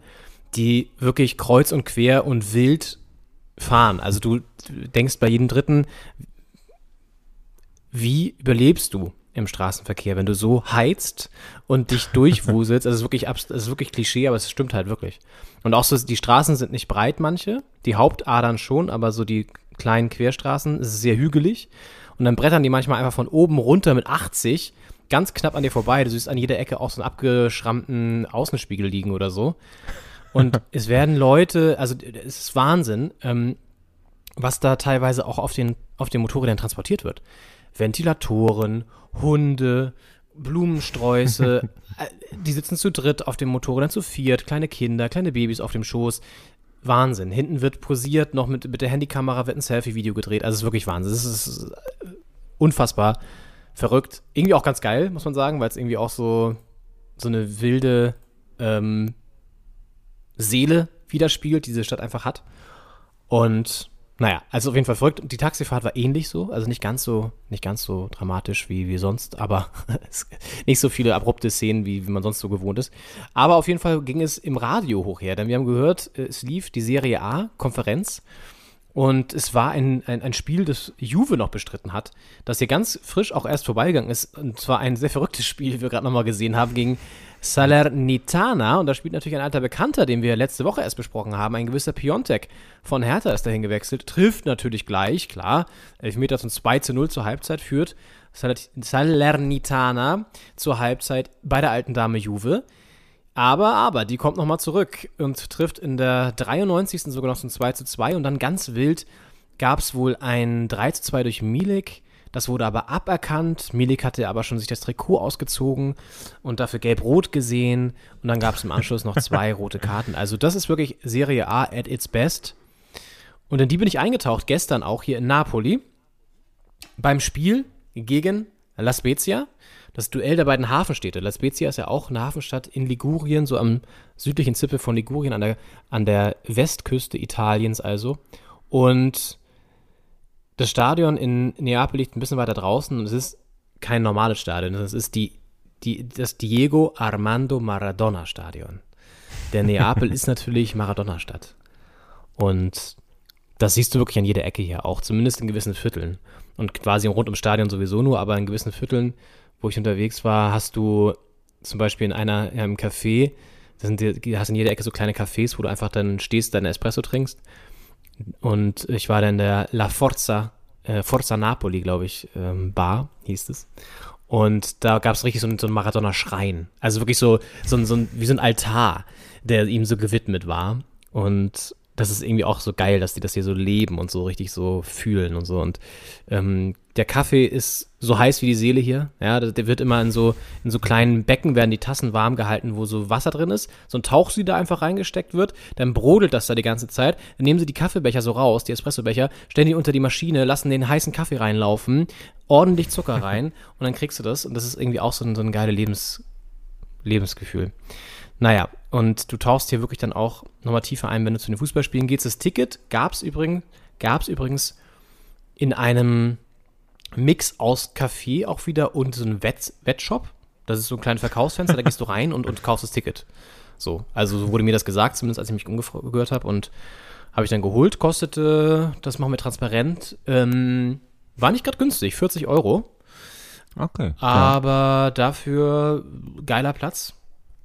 die wirklich kreuz und quer und wild fahren. Also du denkst bei jedem Dritten, wie überlebst du im Straßenverkehr, wenn du so heizt und dich *laughs* durchwuselst? Also es ist wirklich, es ist wirklich Klischee, aber es stimmt halt wirklich. Und auch so, die Straßen sind nicht breit, manche, die Hauptadern schon, aber so die kleinen Querstraßen, es ist sehr hügelig. Und dann brettern die manchmal einfach von oben runter mit 80, ganz knapp an dir vorbei. Du siehst an jeder Ecke auch so einen abgeschrammten Außenspiegel liegen oder so. Und *laughs* es werden Leute, also es ist Wahnsinn, ähm, was da teilweise auch auf den, auf den Motorrädern transportiert wird. Ventilatoren, Hunde, Blumensträuße, *laughs* äh, die sitzen zu dritt auf dem Motorrad, zu viert, kleine Kinder, kleine Babys auf dem Schoß. Wahnsinn. Hinten wird posiert, noch mit, mit der Handykamera wird ein Selfie-Video gedreht. Also es ist wirklich Wahnsinn. Es ist äh, unfassbar verrückt. Irgendwie auch ganz geil, muss man sagen, weil es irgendwie auch so, so eine wilde ähm, Seele widerspiegelt, die diese Stadt einfach hat. Und naja, also auf jeden Fall verrückt. Die Taxifahrt war ähnlich so, also nicht ganz so, nicht ganz so dramatisch wie, wie sonst, aber *laughs* nicht so viele abrupte Szenen, wie, wie man sonst so gewohnt ist. Aber auf jeden Fall ging es im Radio hoch her, denn wir haben gehört, äh, es lief die Serie A-Konferenz und es war ein, ein, ein Spiel, das Juve noch bestritten hat, das hier ganz frisch auch erst vorbeigegangen ist. Und zwar ein sehr verrücktes Spiel, wie wir gerade nochmal gesehen haben, gegen Salernitana. Und da spielt natürlich ein alter Bekannter, den wir letzte Woche erst besprochen haben. Ein gewisser Piontek von Hertha ist dahin gewechselt. Trifft natürlich gleich, klar. Elfmeter zum 2 zu 0 zur Halbzeit führt Saler- Salernitana zur Halbzeit bei der alten Dame Juve. Aber, aber, die kommt nochmal zurück und trifft in der 93. sogar noch zum 2 zu 2 und dann ganz wild gab es wohl ein 3 zu 2 durch Milik. Das wurde aber aberkannt. Milik hatte aber schon sich das Trikot ausgezogen und dafür gelb-rot gesehen. Und dann gab es im Anschluss noch zwei *laughs* rote Karten. Also das ist wirklich Serie A at its best. Und in die bin ich eingetaucht, gestern auch hier in Napoli. Beim Spiel gegen La Spezia. Das Duell der beiden Hafenstädte. La Spezia ist ja auch eine Hafenstadt in Ligurien, so am südlichen Zipfel von Ligurien, an der, an der Westküste Italiens also. Und das Stadion in Neapel liegt ein bisschen weiter draußen und es ist kein normales Stadion. Es ist die, die, das Diego Armando Maradona Stadion. Der Neapel ist natürlich Maradona-Stadt. Und das siehst du wirklich an jeder Ecke hier auch, zumindest in gewissen Vierteln. Und quasi rund ums Stadion sowieso nur, aber in gewissen Vierteln, wo ich unterwegs war, hast du zum Beispiel in einer in einem Café, da sind hast in jeder Ecke so kleine Cafés, wo du einfach dann stehst, deinen Espresso trinkst. Und ich war dann in der La Forza, äh, Forza Napoli, glaube ich, ähm, Bar, hieß es. Und da gab es richtig so einen, so einen Maradona-Schrein. Also wirklich so, so, ein- so ein, wie so ein Altar, der ihm so gewidmet war. Und das ist irgendwie auch so geil, dass die das hier so leben und so richtig so fühlen und so. Und ähm, der Kaffee ist so heiß wie die Seele hier. Ja, der wird immer in so, in so kleinen Becken werden die Tassen warm gehalten, wo so Wasser drin ist. So ein Tauchsied da einfach reingesteckt wird. Dann brodelt das da die ganze Zeit. Dann nehmen sie die Kaffeebecher so raus, die Espressobecher, stellen die unter die Maschine, lassen den heißen Kaffee reinlaufen, ordentlich Zucker rein *laughs* und dann kriegst du das. Und das ist irgendwie auch so ein, so ein geiles Lebens, Lebensgefühl. Naja, und du tauchst hier wirklich dann auch nochmal tiefer ein, wenn du zu den Fußballspielen gehst. Das Ticket gab es übrigens, gab's übrigens in einem Mix aus Café auch wieder und so einem Wett Wettshop. Das ist so ein kleines Verkaufsfenster, da gehst du rein und, und kaufst das Ticket. So, also so wurde mir das gesagt, zumindest als ich mich umgehört habe und habe ich dann geholt, kostete, das machen wir transparent, ähm, war nicht gerade günstig, 40 Euro. Okay. Aber dafür geiler Platz.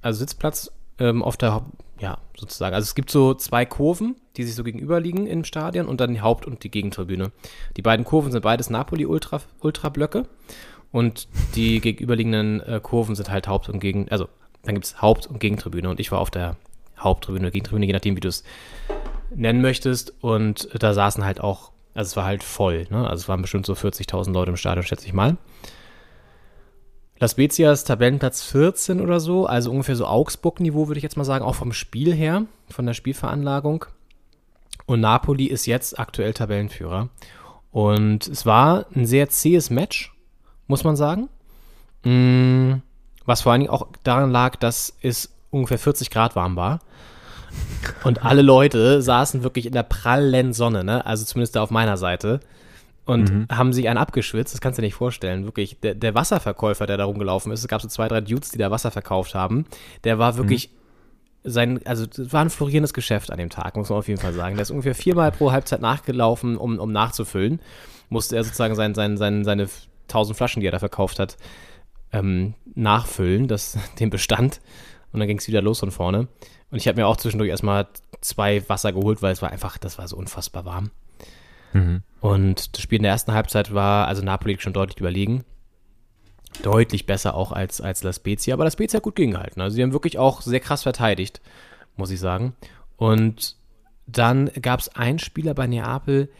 Also Sitzplatz ähm, auf der, Haupt- ja, sozusagen. Also es gibt so zwei Kurven, die sich so gegenüberliegen im Stadion und dann die Haupt- und die Gegentribüne. Die beiden Kurven sind beides Napoli-Ultra- Ultra-Blöcke und die *laughs* gegenüberliegenden äh, Kurven sind halt Haupt- und Gegen, also dann gibt es Haupt- und Gegentribüne und ich war auf der Haupttribüne, Gegentribüne, je nachdem, wie du es nennen möchtest. Und da saßen halt auch, also es war halt voll, ne? Also es waren bestimmt so 40.000 Leute im Stadion, schätze ich mal. Las Spezia ist Tabellenplatz 14 oder so, also ungefähr so Augsburg-Niveau, würde ich jetzt mal sagen, auch vom Spiel her, von der Spielveranlagung. Und Napoli ist jetzt aktuell Tabellenführer. Und es war ein sehr zähes Match, muss man sagen. Mm, Was vor allen Dingen auch daran lag, dass es ungefähr 40 Grad warm war. Und alle Leute saßen wirklich in der prallen Sonne, ne? Also zumindest da auf meiner Seite. Und haben sich einen abgeschwitzt, das kannst du dir nicht vorstellen. Wirklich, der, der Wasserverkäufer, der da rumgelaufen ist, es gab so zwei, drei Dudes, die da Wasser verkauft haben, der war wirklich sein, also das war ein florierendes Geschäft an dem Tag, muss man auf jeden Fall sagen. Der ist ungefähr viermal pro Halbzeit nachgelaufen, um, um nachzufüllen. Musste er sozusagen sein, sein, sein, seine 1000 Flaschen, die er da verkauft hat, ähm, nachfüllen, das, *laughs* den Bestand. Und dann ging es wieder los von vorne. Und ich habe mir auch zwischendurch erstmal zwei Wasser geholt, weil es war einfach, das war so unfassbar warm. Und das Spiel in der ersten Halbzeit war, also Napoli schon deutlich überlegen. Deutlich besser auch als, als La Spezia, aber La Spezia hat gut gegengehalten. Also sie haben wirklich auch sehr krass verteidigt, muss ich sagen. Und dann gab es einen Spieler bei Neapel,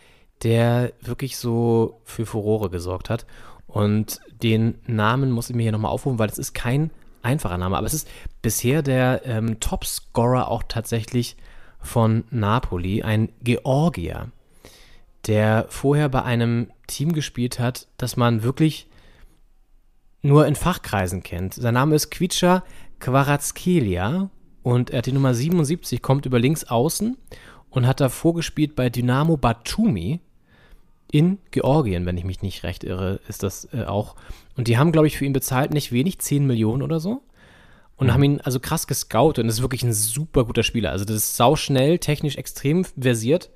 der wirklich so für Furore gesorgt hat. Und den Namen muss ich mir hier nochmal aufrufen, weil es ist kein einfacher Name, aber es ist bisher der ähm, Topscorer auch tatsächlich von Napoli, ein Georgier der vorher bei einem Team gespielt hat, das man wirklich nur in Fachkreisen kennt. Sein Name ist Kvicha Kvaratskhelia und er hat die Nummer 77, kommt über links außen und hat davor gespielt bei Dynamo Batumi in Georgien, wenn ich mich nicht recht irre, ist das äh, auch. Und die haben, glaube ich, für ihn bezahlt nicht wenig, 10 Millionen oder so. Und haben ihn also krass gescoutet und ist wirklich ein super guter Spieler. Also das ist sauschnell, technisch extrem versiert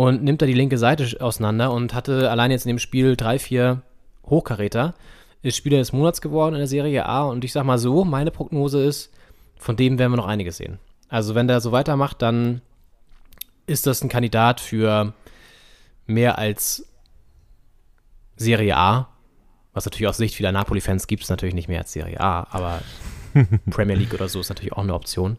und nimmt da die linke Seite auseinander und hatte allein jetzt in dem Spiel drei, vier Hochkaräter. Ist Spieler des Monats geworden in der Serie A und ich sag mal so, meine Prognose ist, von dem werden wir noch einiges sehen. Also wenn der so weitermacht, dann ist das ein Kandidat für mehr als Serie A. Was natürlich aus Sicht vieler Napoli-Fans gibt es natürlich nicht mehr als Serie A, aber *laughs* Premier League oder so ist natürlich auch eine Option.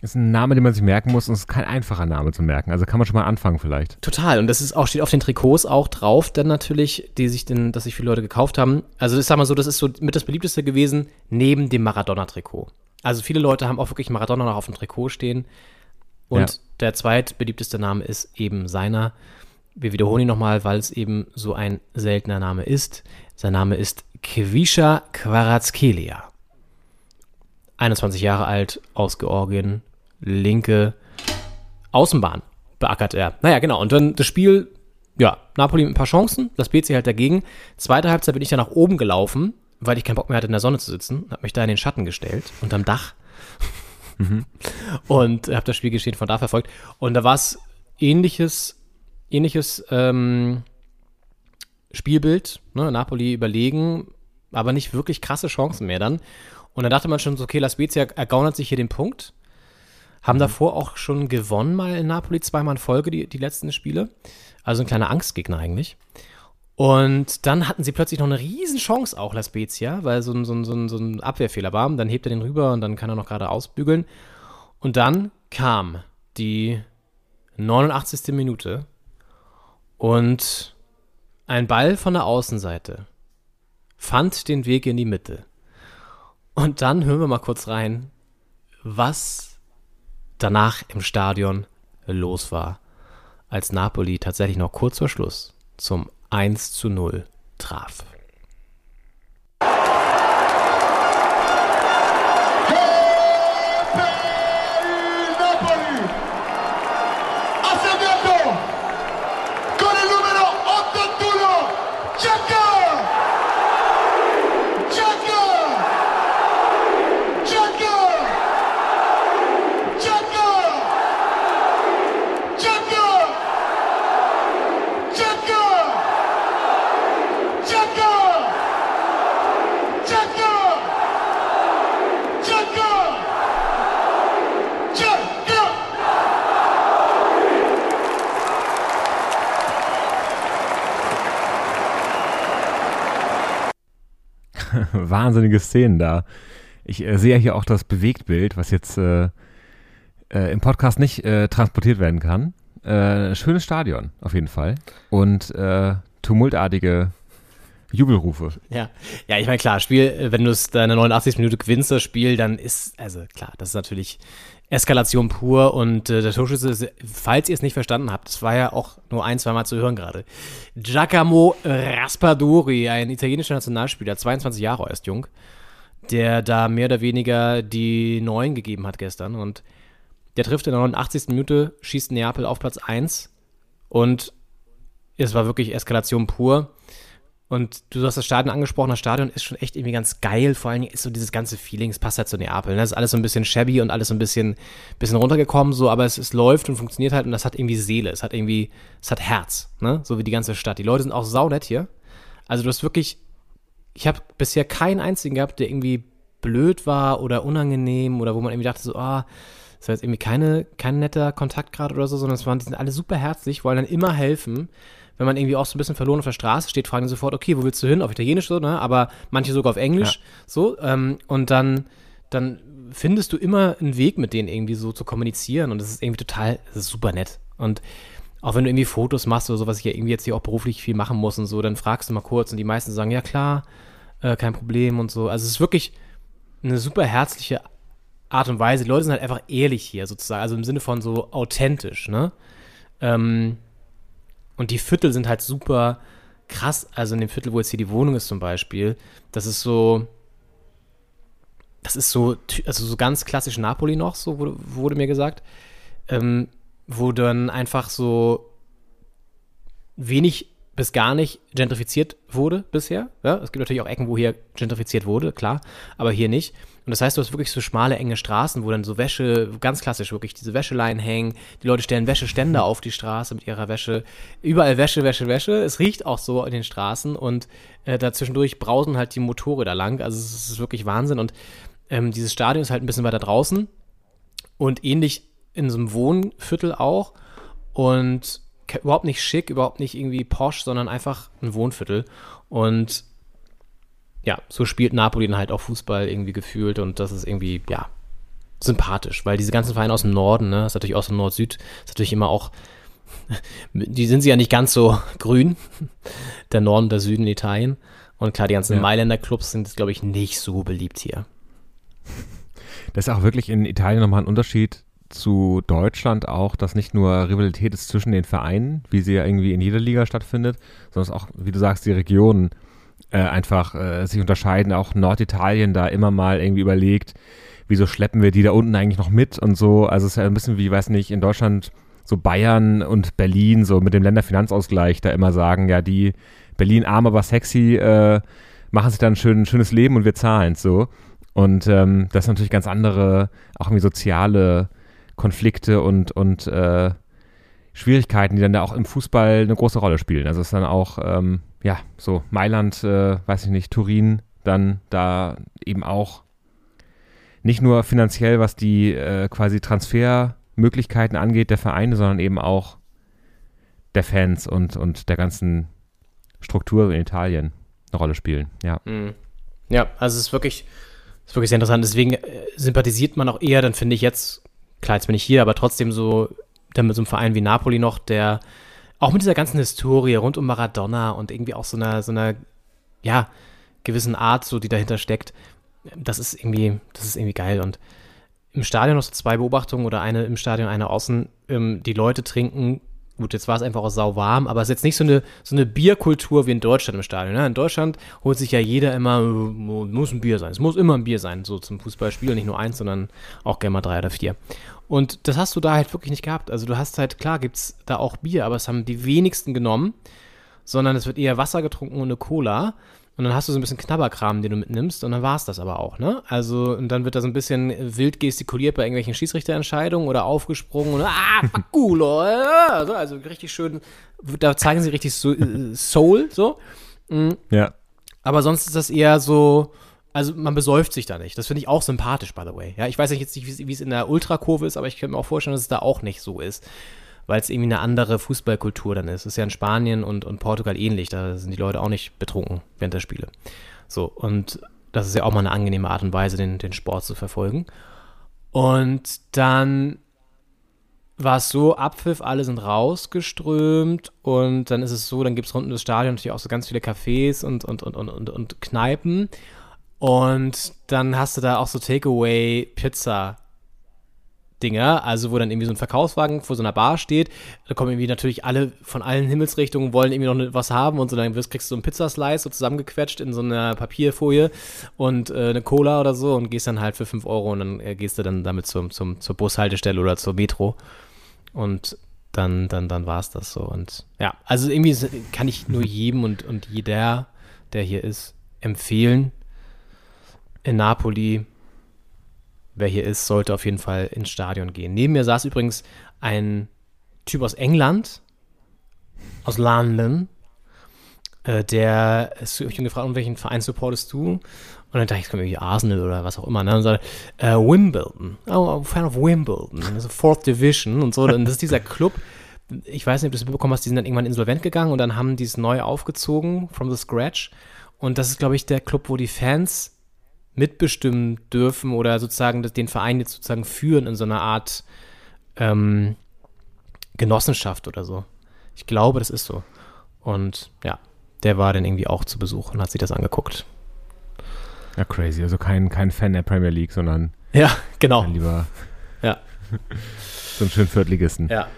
Ist ein Name, den man sich merken muss und es ist kein einfacher Name zu merken. Also kann man schon mal anfangen vielleicht. Total. Und das ist auch, steht auf den Trikots auch drauf, dann natürlich, die sich denn, dass sich viele Leute gekauft haben. Also ich sag mal so, das ist so mit das beliebteste gewesen, neben dem Maradona-Trikot. Also viele Leute haben auch wirklich Maradona noch auf dem Trikot stehen. Und Ja. der zweitbeliebteste Name ist eben seiner. Wir wiederholen ihn nochmal, weil es eben so ein seltener Name ist. Sein Name ist Kvisha Kvaratskhelia. 21 Jahre alt, aus Georgien, linke Außenbahn beackert er. Naja, genau. Und dann das Spiel, ja, Napoli mit ein paar Chancen, das BC halt dagegen. Zweite Halbzeit bin ich dann nach oben gelaufen, weil ich keinen Bock mehr hatte, in der Sonne zu sitzen. Hab mich da in den Schatten gestellt, unterm Dach. *laughs* Und habe das Spielgeschehen von da verfolgt. Und da war es ähnliches, ähnliches ähm, Spielbild. Ne? Napoli überlegen, aber nicht wirklich krasse Chancen mehr dann. Und dann dachte man schon so, okay, La Spezia ergaunert sich hier den Punkt. Haben davor auch schon gewonnen mal in Napoli, zweimal in Folge, die, die letzten Spiele. Also ein kleiner Angstgegner eigentlich. Und dann hatten sie plötzlich noch eine riesen Chance auch, La Spezia, weil so ein, so ein, so ein, so ein Abwehrfehler war. Dann hebt er den rüber und dann kann er noch gerade ausbügeln. Und dann kam die 89. Minute und ein Ball von der Außenseite fand den Weg in die Mitte. Und dann hören wir mal kurz rein, was danach im Stadion los war, als Napoli tatsächlich noch kurz vor Schluss zum 1 zu 0 traf. Wahnsinnige Szenen da. Ich äh, sehe hier auch das Bewegtbild, was jetzt äh, äh, im Podcast nicht äh, transportiert werden kann. Äh, schönes Stadion, auf jeden Fall. Und äh, tumultartige Jubelrufe. Ja, ja, ich meine, klar, Spiel, äh, wenn du es deine 89. Minute gewinnst, das Spiel, dann ist, also klar, das ist natürlich Eskalation pur und äh, der Torschütze, falls ihr es nicht verstanden habt, das war ja auch nur ein, zwei Mal zu hören gerade. Giacomo Raspadori, ein italienischer Nationalspieler, 22 Jahre erst jung, der da mehr oder weniger die Neuen gegeben hat gestern und der trifft in der 89. Minute, schießt Neapel auf Platz 1 und es war wirklich Eskalation pur. Und du hast das Stadion angesprochen, das Stadion ist schon echt irgendwie ganz geil. Vor allen Dingen ist so dieses ganze Feeling, es passt halt zu Neapel. Ne? Das ist alles so ein bisschen shabby und alles so ein bisschen, bisschen runtergekommen, so, aber es, es läuft und funktioniert halt und das hat irgendwie Seele. Es hat irgendwie, es hat Herz, ne? So wie die ganze Stadt. Die Leute sind auch saunett hier. Also du hast wirklich, ich habe bisher keinen einzigen gehabt, der irgendwie blöd war oder unangenehm oder wo man irgendwie dachte so, ah, das war jetzt irgendwie keine, kein netter Kontakt gerade oder so, sondern es waren, die sind alle super herzlich, wollen dann immer helfen. Wenn man irgendwie auch so ein bisschen verloren auf der Straße steht, fragen die sofort, okay, wo willst du hin? Auf Italienisch so, ne? Aber manche sogar auf Englisch, so. Ähm, und dann, dann findest du immer einen Weg mit denen irgendwie so zu kommunizieren und das ist irgendwie total, das ist super nett. Und auch wenn du irgendwie Fotos machst oder so, was ich ja irgendwie jetzt hier auch beruflich viel machen muss und so, dann fragst du mal kurz und die meisten sagen, ja klar, äh, kein Problem und so. Also es ist wirklich eine super herzliche Art und Weise. Die Leute sind halt einfach ehrlich hier sozusagen, also im Sinne von so authentisch, ne? Ähm, und die Viertel sind halt super krass. Also in dem Viertel, wo jetzt hier die Wohnung ist zum Beispiel, das ist so, das ist so, also so ganz klassisch Napoli noch, so wurde, wurde mir gesagt, ähm, wo dann einfach so wenig bis gar nicht gentrifiziert wurde bisher. Ja, es gibt natürlich auch Ecken, wo hier gentrifiziert wurde, klar, aber hier nicht. Und das heißt, du hast wirklich so schmale, enge Straßen, wo dann so Wäsche, ganz klassisch wirklich, diese Wäscheleien hängen. Die Leute stellen Wäscheständer auf die Straße mit ihrer Wäsche. Überall Wäsche, Wäsche, Wäsche. Es riecht auch so in den Straßen und äh, dazwischendurch brausen halt die Motorräder lang. Also es ist wirklich Wahnsinn. Und ähm, dieses Stadion ist halt ein bisschen weiter draußen und ähnlich in so einem Wohnviertel auch. Und überhaupt nicht schick, überhaupt nicht irgendwie posch, sondern einfach ein Wohnviertel. Und ja, so spielt Napoli dann halt auch Fußball irgendwie gefühlt und das ist irgendwie, ja, sympathisch, weil diese ganzen Vereine aus dem Norden, ne, ist natürlich aus dem Nord-Süd, ist natürlich immer auch, *laughs* die sind sie ja nicht ganz so *laughs* grün, der Norden und der Süden in Italien. Und klar, die ganzen Ja. Mailänder Clubs sind, glaube ich, nicht so beliebt hier. Das ist auch wirklich in Italien nochmal ein Unterschied zu Deutschland auch, dass nicht nur Rivalität ist zwischen den Vereinen, wie sie ja irgendwie in jeder Liga stattfindet, sondern auch, wie du sagst, die Regionen äh, einfach äh, sich unterscheiden. Auch Norditalien da immer mal irgendwie überlegt, wieso schleppen wir die da unten eigentlich noch mit und so. Also es ist ja ein bisschen wie, weiß nicht, in Deutschland so Bayern und Berlin, so mit dem Länderfinanzausgleich, da immer sagen, ja, die Berlin arm, aber sexy, äh, machen sich dann ein schön, schönes Leben und wir zahlen so. Und ähm, das sind natürlich ganz andere, auch irgendwie soziale Konflikte und, und äh, Schwierigkeiten, die dann da auch im Fußball eine große Rolle spielen. Also es ist dann auch, ähm, ja, so Mailand, äh, weiß ich nicht, Turin, dann da eben auch nicht nur finanziell, was die äh, quasi Transfermöglichkeiten angeht der Vereine, sondern eben auch der Fans und, und der ganzen Struktur in Italien eine Rolle spielen. Ja. Mhm. Ja, also es ist wirklich, es ist wirklich sehr interessant. Deswegen äh, sympathisiert man auch eher, dann finde ich jetzt klar, jetzt bin ich hier, aber trotzdem so, dann mit so einem Verein wie Napoli noch, der auch mit dieser ganzen Historie rund um Maradona und irgendwie auch so einer, so einer, ja, gewissen Art, so die dahinter steckt, das ist irgendwie, das ist irgendwie geil. Und im Stadion noch so zwei Beobachtungen oder eine im Stadion, eine außen. Ähm, die Leute trinken, gut, jetzt war es einfach auch sauwarm, aber es ist jetzt nicht so eine, so eine Bierkultur wie in Deutschland im Stadion. Ne? In Deutschland holt sich ja jeder immer, äh, muss ein Bier sein. Es muss immer ein Bier sein, so zum Fußballspiel. Nicht nur eins, sondern auch gerne mal drei oder vier. Und das hast du da halt wirklich nicht gehabt. Also du hast halt, klar gibt es da auch Bier, aber es haben die wenigsten genommen, sondern es wird eher Wasser getrunken und eine Cola. Und dann hast du so ein bisschen Knabberkram, den du mitnimmst, und dann war es das aber auch, ne? Also, und dann wird da so ein bisschen wild gestikuliert bei irgendwelchen Schiedsrichterentscheidungen oder aufgesprungen und ah, culo, *laughs* also, also richtig schön, da zeigen sie richtig so, äh, Soul, so. Mhm. Ja. Aber sonst ist das eher so, also man besäuft sich da nicht. Das finde ich auch sympathisch, by the way. Ja, ich weiß jetzt nicht, wie es in der Ultrakurve ist, aber ich könnte mir auch vorstellen, dass es da auch nicht so ist weil es irgendwie eine andere Fußballkultur dann ist. Es ist ja in Spanien und, und Portugal ähnlich, da sind die Leute auch nicht betrunken während der Spiele. So, und das ist ja auch mal eine angenehme Art und Weise, den, den Sport zu verfolgen. Und dann war es so, Abpfiff, alle sind rausgeströmt und dann ist es so, dann gibt es rund um das Stadion natürlich auch so ganz viele Cafés und, und, und, und, und, und Kneipen. Und dann hast du da auch so Takeaway-Pizza Dinger, also wo dann irgendwie so ein Verkaufswagen vor so einer Bar steht. Da kommen irgendwie natürlich alle von allen Himmelsrichtungen, wollen irgendwie noch ne, was haben und so dann kriegst du so einen Pizzaslice so zusammengequetscht in so einer Papierfolie und äh, eine Cola oder so und gehst dann halt für 5 Euro und dann äh, gehst du dann damit zum, zum, zur Bushaltestelle oder zur Metro und dann, dann, dann war es das so. Und ja, also irgendwie kann ich nur jedem und, und jeder, der hier ist, empfehlen, in Napoli wer hier ist, sollte auf jeden Fall ins Stadion gehen. Neben mir saß übrigens ein Typ aus England, aus London, äh, der ist mich gefragt, um welchen Verein supportest du? Und dann dachte ich, es kommt irgendwie Arsenal oder was auch immer. Ne? Und dann sagte, äh, Wimbledon. Oh, Fan of Wimbledon. Ist Fourth Division und so. Und das ist dieser Club, ich weiß nicht, ob du das mitbekommen hast, die sind dann irgendwann insolvent gegangen und dann haben die es neu aufgezogen, from the scratch. Und das ist, glaube ich, der Club, wo die Fans mitbestimmen dürfen oder sozusagen den Verein jetzt sozusagen führen in so einer Art ähm, Genossenschaft oder so. Ich glaube, das ist so. Und ja, der war dann irgendwie auch zu Besuch und hat sich das angeguckt. Ja, crazy. Also kein, kein Fan der Premier League, sondern ja, genau. lieber ja. *laughs* so einen schönen Viertligisten. Ja.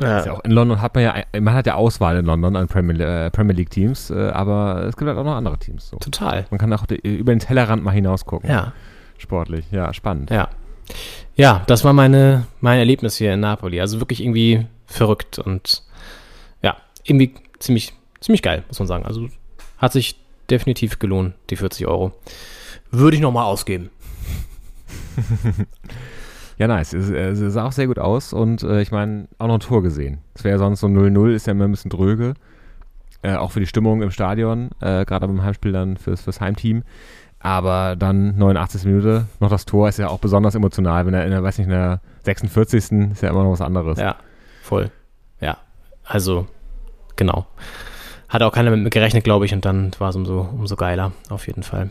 Ja. Ja in London hat man ja, man hat ja Auswahl in London an Premier, äh, Premier League Teams, äh, aber es gibt halt auch noch andere Teams. So. Total. Man kann auch die, über den Tellerrand mal hinaus gucken. Ja. Sportlich, ja, spannend. Ja. Ja, das war meine, mein Erlebnis hier in Napoli. Also wirklich irgendwie verrückt und ja, irgendwie ziemlich, ziemlich geil, muss man sagen. Also hat sich definitiv gelohnt, die 40 Euro. Würde ich nochmal ausgeben. *laughs* Ja, nice. Es, es, sah auch sehr gut aus und äh, ich meine, auch noch ein Tor gesehen. Es wäre sonst so 0-0, ist ja immer ein bisschen dröge. Äh, auch für die Stimmung im Stadion, äh, gerade beim Heimspiel dann fürs, fürs Heimteam. Aber dann 89. Minute, noch das Tor, ist ja auch besonders emotional, wenn er in der, weiß nicht, in der 46. ist ja immer noch was anderes. Ja, voll. Ja, also, genau. Hat auch keiner mit gerechnet, glaube ich, und dann war es umso, umso geiler, auf jeden Fall.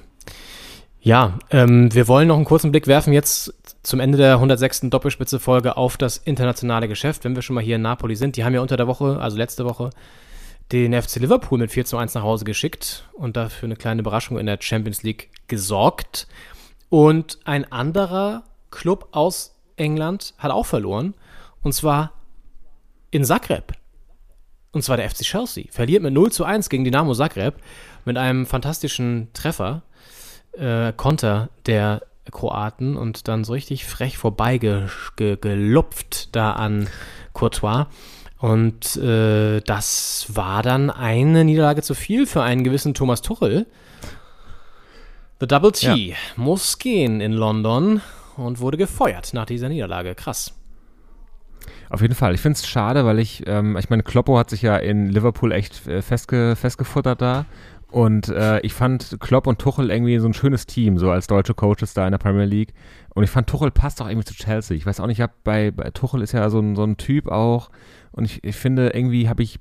Ja, ähm, wir wollen noch einen kurzen Blick werfen jetzt zum Ende der 106. Doppelspitze-Folge auf das internationale Geschäft, wenn wir schon mal hier in Napoli sind. Die haben ja unter der Woche, also letzte Woche, den FC Liverpool mit 4 zu 1 nach Hause geschickt und dafür eine kleine Überraschung in der Champions League gesorgt. Und ein anderer Club aus England hat auch verloren, und zwar in Zagreb. Und zwar der FC Chelsea. Verliert mit 0 zu 1 gegen Dynamo Zagreb mit einem fantastischen Treffer äh, Konter der Kroaten und dann so richtig frech vorbeigelupft da an Courtois. Und äh, das war dann eine Niederlage zu viel für einen gewissen Thomas Tuchel. The Double T ja. muss gehen in London und wurde gefeuert nach dieser Niederlage. Krass. Auf jeden Fall. Ich finde es schade, weil ich, ähm, ich meine, Kloppo hat sich ja in Liverpool echt äh, festge festgefuttert da und äh, ich fand Klopp und Tuchel irgendwie so ein schönes Team, so als deutsche Coaches da in der Premier League. Und ich fand, Tuchel passt auch irgendwie zu Chelsea. Ich weiß auch nicht, ich hab bei, bei Tuchel ist ja so ein, so ein Typ auch. Und ich, ich finde, irgendwie habe ich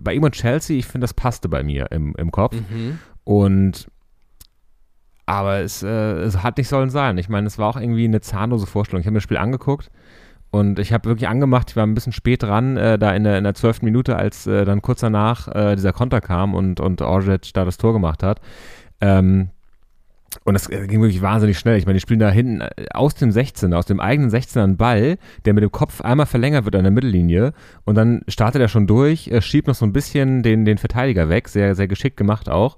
bei ihm und Chelsea, ich finde, das passte bei mir im, im Kopf. Mhm. Und aber es, äh, es hat nicht sollen sein. Ich meine, es war auch irgendwie eine zahnlose Vorstellung. Ich habe mir das Spiel angeguckt und ich habe wirklich angemacht, ich war ein bisschen spät dran, äh, da in der, in der 12. Minute, als äh, dann kurz danach äh, dieser Konter kam und, und Orjic da das Tor gemacht hat. Ähm, und das äh, ging wirklich wahnsinnig schnell. Ich meine, die spielen da hinten äh, aus dem 16er, aus dem eigenen 16er einen Ball, der mit dem Kopf einmal verlängert wird an der Mittellinie und dann startet er schon durch, äh, schiebt noch so ein bisschen den, den Verteidiger weg, sehr, sehr geschickt gemacht auch.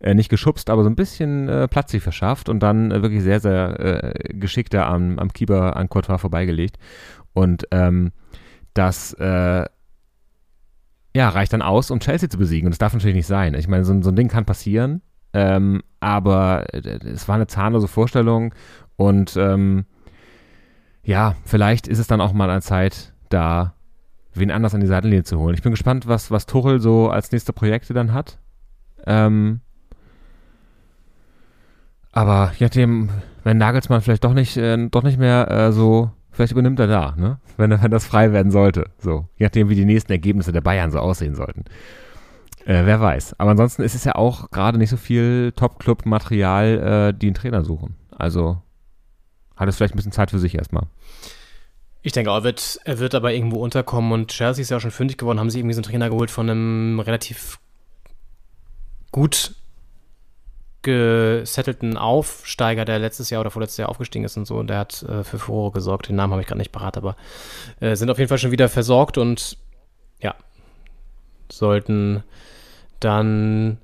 Äh, nicht geschubst, aber so ein bisschen äh, Platz sich verschafft und dann äh, wirklich sehr, sehr äh, geschickt da am, am Keeper an Courtois vorbeigelegt. Und ähm, das äh, ja, reicht dann aus, um Chelsea zu besiegen. Und das darf natürlich nicht sein. Ich meine, so, so ein Ding kann passieren, ähm, aber äh, es war eine zahnlose Vorstellung. Und ähm, ja, vielleicht ist es dann auch mal an Zeit, da wen anders an die Seitenlinie zu holen. Ich bin gespannt, was, was Tuchel so als nächste Projekte dann hat. Ähm, aber je nachdem, wenn Nagelsmann vielleicht doch nicht, äh, doch nicht mehr äh, so Vielleicht übernimmt er da, ne? Wenn, wenn das frei werden sollte. So. Je nachdem, wie die nächsten Ergebnisse der Bayern so aussehen sollten. Äh, wer weiß. Aber ansonsten ist es ja auch gerade nicht so viel Top-Club-Material, äh, die einen Trainer suchen. Also hat es vielleicht ein bisschen Zeit für sich erstmal. Ich denke er wird, er wird aber irgendwo unterkommen und Chelsea ist ja auch schon fündig geworden, haben sie irgendwie so einen Trainer geholt von einem relativ gut gesettelten Aufsteiger, der letztes Jahr oder vorletztes Jahr aufgestiegen ist und so, und der hat äh, für Furore gesorgt. Den Namen habe ich gerade nicht parat, aber äh, sind auf jeden Fall schon wieder versorgt und ja, sollten dann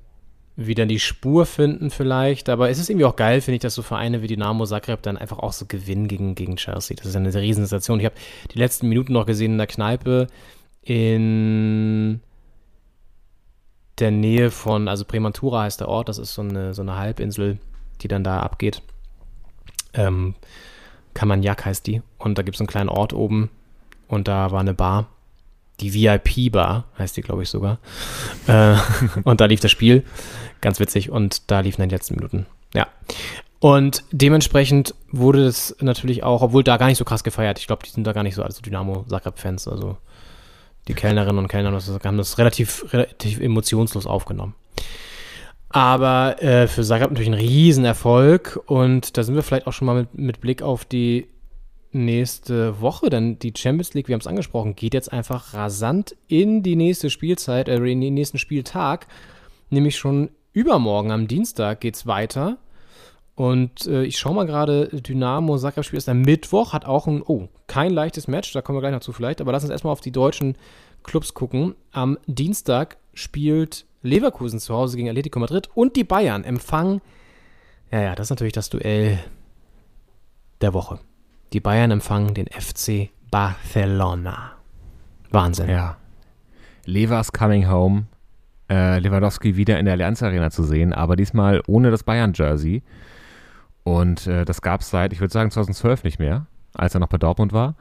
wieder die Spur finden vielleicht. Aber es ist irgendwie auch geil, finde ich, dass so Vereine wie Dynamo Zagreb dann einfach auch so gewinnen gegen, gegen Chelsea. Das ist eine Riesensensation. Ich habe die letzten Minuten noch gesehen in der Kneipe in der Nähe von, also Premantura heißt der Ort, das ist so eine, so eine Halbinsel, die dann da abgeht. Ähm, Kamaniak heißt die. Und da gibt es einen kleinen Ort oben und da war eine Bar. Die VIP-Bar heißt die, glaube ich, sogar. *laughs* äh, und da lief das Spiel. Ganz witzig. Und da liefen dann die letzten Minuten. Ja. Und dementsprechend wurde das natürlich auch, obwohl da gar nicht so krass gefeiert. Ich glaube, die sind da gar nicht so, also Dynamo Zagreb-Fans. Also die Kellnerinnen und Kellner haben das relativ, relativ emotionslos aufgenommen. Aber äh, für Zagreb natürlich ein Riesenerfolg und da sind wir vielleicht auch schon mal mit, mit Blick auf die nächste Woche, denn die Champions League, wir haben es angesprochen, geht jetzt einfach rasant in die nächste Spielzeit, äh, in den nächsten Spieltag, nämlich schon übermorgen am Dienstag geht es weiter. Und äh, ich schaue mal gerade, Dynamo Zagreb spielt erst am Mittwoch, hat auch ein, oh, kein leichtes Match, da kommen wir gleich noch zu vielleicht, aber lass uns erstmal auf die deutschen Clubs gucken. Am Dienstag spielt Leverkusen zu Hause gegen Atletico Madrid und die Bayern empfangen, ja, ja, das ist natürlich das Duell der Woche. Die Bayern empfangen den FC Barcelona. Wahnsinn. Ja. Levers coming home. Äh, Lewandowski wieder in der Allianz Arena zu sehen, aber diesmal ohne das Bayern-Jersey. Und äh, das gab es seit, ich würde sagen, 2012 nicht mehr, als er noch bei Dortmund war.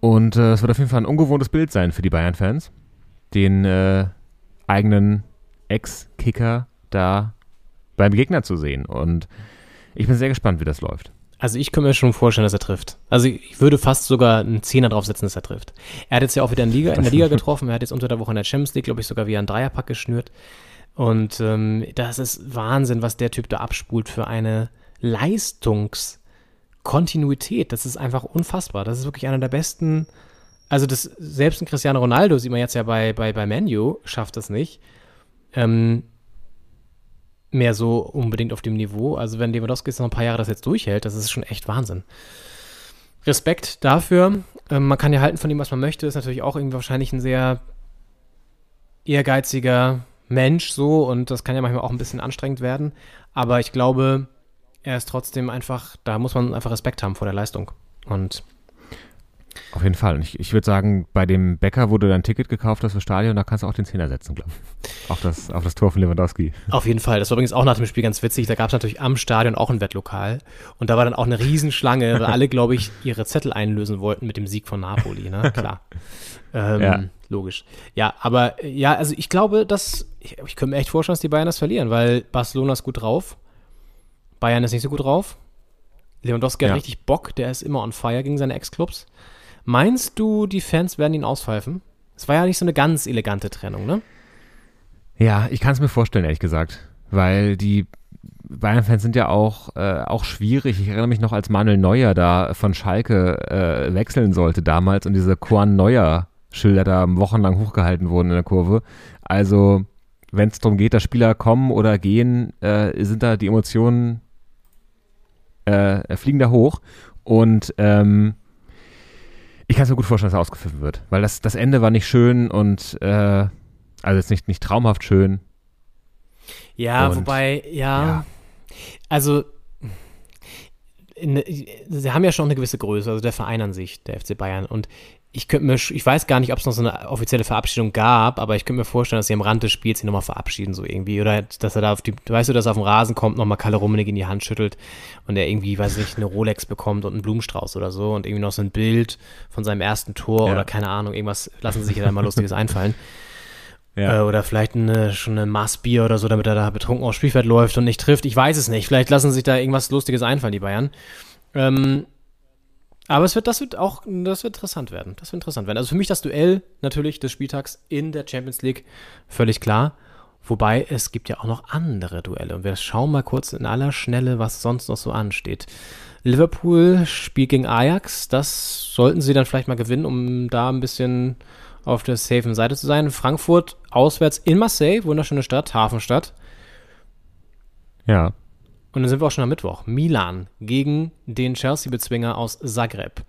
Und äh, es wird auf jeden Fall ein ungewohntes Bild sein für die Bayern-Fans, den äh, eigenen Ex-Kicker da beim Gegner zu sehen. Und ich bin sehr gespannt, wie das läuft. Also ich könnte mir schon vorstellen, dass er trifft. Also ich würde fast sogar einen Zehner draufsetzen, dass er trifft. Er hat jetzt ja auch wieder in, Liga, in der *laughs* Liga getroffen. Er hat jetzt unter der Woche in der Champions League, glaube ich, sogar wieder einen Dreierpack geschnürt. Und ähm, das ist Wahnsinn, was der Typ da abspult für eine Leistungskontinuität. Das ist einfach unfassbar. Das ist wirklich einer der besten. Also das, selbst ein Cristiano Ronaldo, sieht man jetzt ja bei, bei, bei Manu, schafft das nicht. Ähm, mehr so unbedingt auf dem Niveau. Also wenn Lewandowski jetzt noch ein paar Jahre das jetzt durchhält, das ist schon echt Wahnsinn. Respekt dafür. Ähm, man kann ja halten von ihm, was man möchte. Ist natürlich auch irgendwie wahrscheinlich ein sehr ehrgeiziger Mensch so und das kann ja manchmal auch ein bisschen anstrengend werden. Aber ich glaube, er ist trotzdem einfach, da muss man einfach Respekt haben vor der Leistung. Und auf jeden Fall. Und ich, ich würde sagen, bei dem Bäcker, wo du dein Ticket gekauft hast für Stadion, da kannst du auch den Zehner setzen, glaube ich. Auf das, auf das Tor von Lewandowski. Auf jeden Fall. Das war übrigens auch nach dem Spiel ganz witzig. Da gab es natürlich am Stadion auch ein Wettlokal. Und da war dann auch eine Riesenschlange, weil alle, glaube ich, ihre Zettel einlösen wollten mit dem Sieg von Napoli. Ne? Klar. *laughs* Ähm, ja. Logisch. Ja, aber ja, also ich glaube, dass ich, ich könnte mir echt vorstellen, dass die Bayern das verlieren, weil Barcelona ist gut drauf. Bayern ist nicht so gut drauf. Lewandowski ja. hat richtig Bock, der ist immer on fire gegen seine Ex-Clubs. Meinst du, die Fans werden ihn auspfeifen? Es war ja nicht so eine ganz elegante Trennung, ne? Ja, ich kann es mir vorstellen, ehrlich gesagt. Weil die Bayern-Fans sind ja auch, äh, auch schwierig. Ich erinnere mich noch, als Manuel Neuer da von Schalke äh, wechseln sollte damals und diese Korn Neuer Schilder da wochenlang hochgehalten wurden in der Kurve. Also, wenn es darum geht, dass Spieler kommen oder gehen, äh, sind da die Emotionen äh, fliegen da hoch. Und ähm, ich kann es mir gut vorstellen, dass er ausgepfiffen wird. Weil das, das Ende war nicht schön und äh, also jetzt nicht, nicht traumhaft schön. Ja, Und, wobei, ja, ja. also in, sie haben ja schon eine gewisse Größe, also der Verein an sich, der FC Bayern. Und ich könnte mir, ich weiß gar nicht, ob es noch so eine offizielle Verabschiedung gab, aber ich könnte mir vorstellen, dass sie am Rand des Spiels ihn nochmal verabschieden, so irgendwie. Oder dass er da auf die, weißt du, dass er auf den Rasen kommt, nochmal Kalle Rummenigge in die Hand schüttelt und er irgendwie, weiß ich nicht, eine Rolex bekommt und einen Blumenstrauß oder so und irgendwie noch so ein Bild von seinem ersten Tor Ja. oder keine Ahnung, irgendwas, lassen sie sich ja da mal Lustiges einfallen. *laughs* Ja. Äh, oder vielleicht eine, schon ein Maß Bier oder so, damit er da betrunken aufs Spielfeld läuft und nicht trifft. Ich weiß es nicht. Vielleicht lassen sich da irgendwas Lustiges einfallen, die Bayern. Ähm, aber es wird, das wird auch, das wird interessant werden. Das wird interessant werden. Also für mich das Duell natürlich des Spieltags in der Champions League, völlig klar. Wobei es gibt ja auch noch andere Duelle. Und wir schauen mal kurz in aller Schnelle, was sonst noch so ansteht. Liverpool spielt gegen Ajax. Das sollten sie dann vielleicht mal gewinnen, um da ein bisschen auf der safen Seite zu sein. Frankfurt auswärts in Marseille, wunderschöne Stadt, Hafenstadt. Ja. Und dann sind wir auch schon am Mittwoch. Milan gegen den Chelsea-Bezwinger aus Zagreb.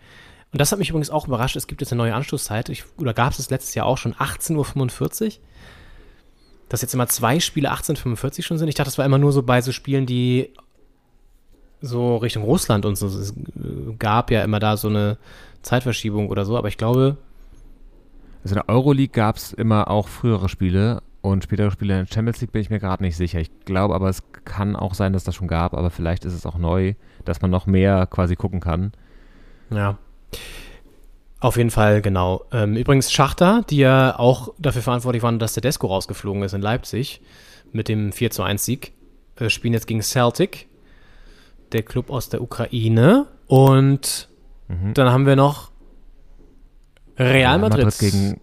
Und das hat mich übrigens auch überrascht. Es gibt jetzt eine neue Anschlusszeit. Ich, oder gab es das letztes Jahr auch schon 18.45 Uhr? Dass jetzt immer zwei Spiele 18.45 Uhr schon sind. Ich dachte, das war immer nur so bei so Spielen, die so Richtung Russland und so. Es äh, gab ja immer da so eine Zeitverschiebung oder so. Aber ich glaube, Also in der Euroleague gab es immer auch frühere Spiele und spätere Spiele in der Champions League bin ich mir gerade nicht sicher. Ich glaube aber, es kann auch sein, dass das schon gab, aber vielleicht ist es auch neu, dass man noch mehr quasi gucken kann. Ja. Auf jeden Fall, genau. Ähm, übrigens Schachter, die ja auch dafür verantwortlich waren, dass der Desko rausgeflogen ist in Leipzig mit dem 4 zu 1 Sieg, äh, spielen jetzt gegen Celtic, der Club aus der Ukraine. Und dann haben wir noch Real Madrid. gegen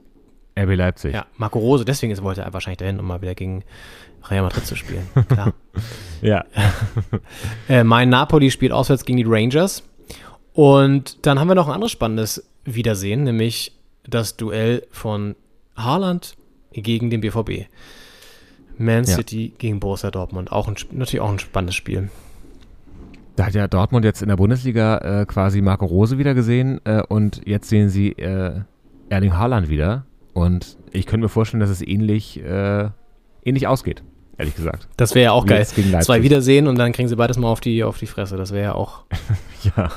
RB Leipzig. Ja, Marco Rose, deswegen ist, wollte er wahrscheinlich dahin, um mal wieder gegen Real Madrid zu spielen. Klar. *laughs* Ja. *laughs* Äh, mein Napoli spielt auswärts gegen die Rangers. Und dann haben wir noch ein anderes spannendes Wiedersehen, nämlich das Duell von Haaland gegen den BVB. Man Ja. City gegen Borussia Dortmund. Auch ein, natürlich auch ein spannendes Spiel. Da hat ja Dortmund jetzt in der Bundesliga äh, quasi Marco Rose wieder gesehen äh, und jetzt sehen sie äh, Erling Haaland wieder. Und ich könnte mir vorstellen, dass es ähnlich, äh, ähnlich ausgeht, ehrlich gesagt. Das wäre ja auch geil. Zwei Wiedersehen und dann kriegen sie beides mal auf die, auf die Fresse. Das wäre ja auch *laughs* Ja.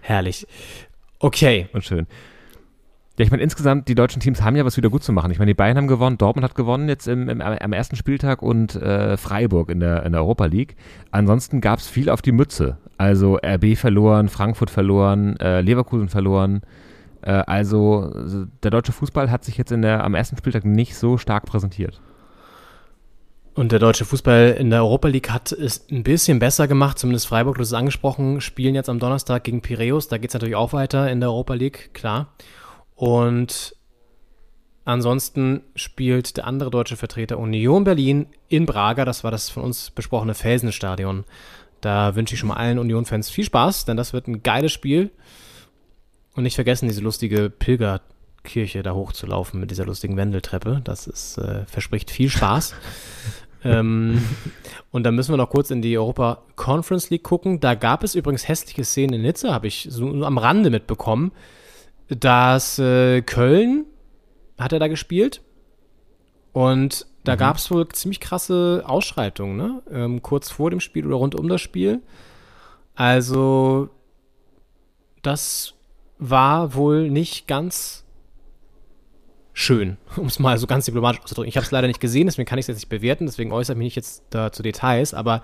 herrlich. Okay. Und schön. Ja, ich meine, insgesamt, die deutschen Teams haben ja was wieder gut zu machen. Ich meine, die Bayern haben gewonnen, Dortmund hat gewonnen jetzt im, im, am ersten Spieltag und äh, Freiburg in der, in der Europa League. Ansonsten gab es viel auf die Mütze. Also RB verloren, Frankfurt verloren, äh, Leverkusen verloren. Äh, also so, der deutsche Fußball hat sich jetzt in der, am ersten Spieltag nicht so stark präsentiert. Und der deutsche Fußball in der Europa League hat es ein bisschen besser gemacht, zumindest Freiburg, du hast es angesprochen, spielen jetzt am Donnerstag gegen Piräus. Da geht es natürlich auch weiter in der Europa League, klar. Und ansonsten spielt der andere deutsche Vertreter Union Berlin in Braga. Das war das von uns besprochene Felsenstadion. Da wünsche ich schon mal allen Union-Fans viel Spaß, denn das wird ein geiles Spiel. Und nicht vergessen, diese lustige Pilgerkirche da hochzulaufen mit dieser lustigen Wendeltreppe. Das ist, äh, verspricht viel Spaß. *laughs* ähm, und dann müssen wir noch kurz in die Europa Conference League gucken. Da gab es übrigens hässliche Szenen in Nizza, habe ich so nur am Rande mitbekommen, dass äh, Köln hat er da gespielt und da gab es wohl ziemlich krasse Ausschreitungen, ne? Ähm, kurz vor dem Spiel oder rund um das Spiel. Also das war wohl nicht ganz schön, *laughs* um es mal so ganz diplomatisch auszudrücken. Ich habe es leider nicht gesehen, deswegen kann ich es jetzt nicht bewerten, deswegen äußere ich mich nicht jetzt da zu Details, aber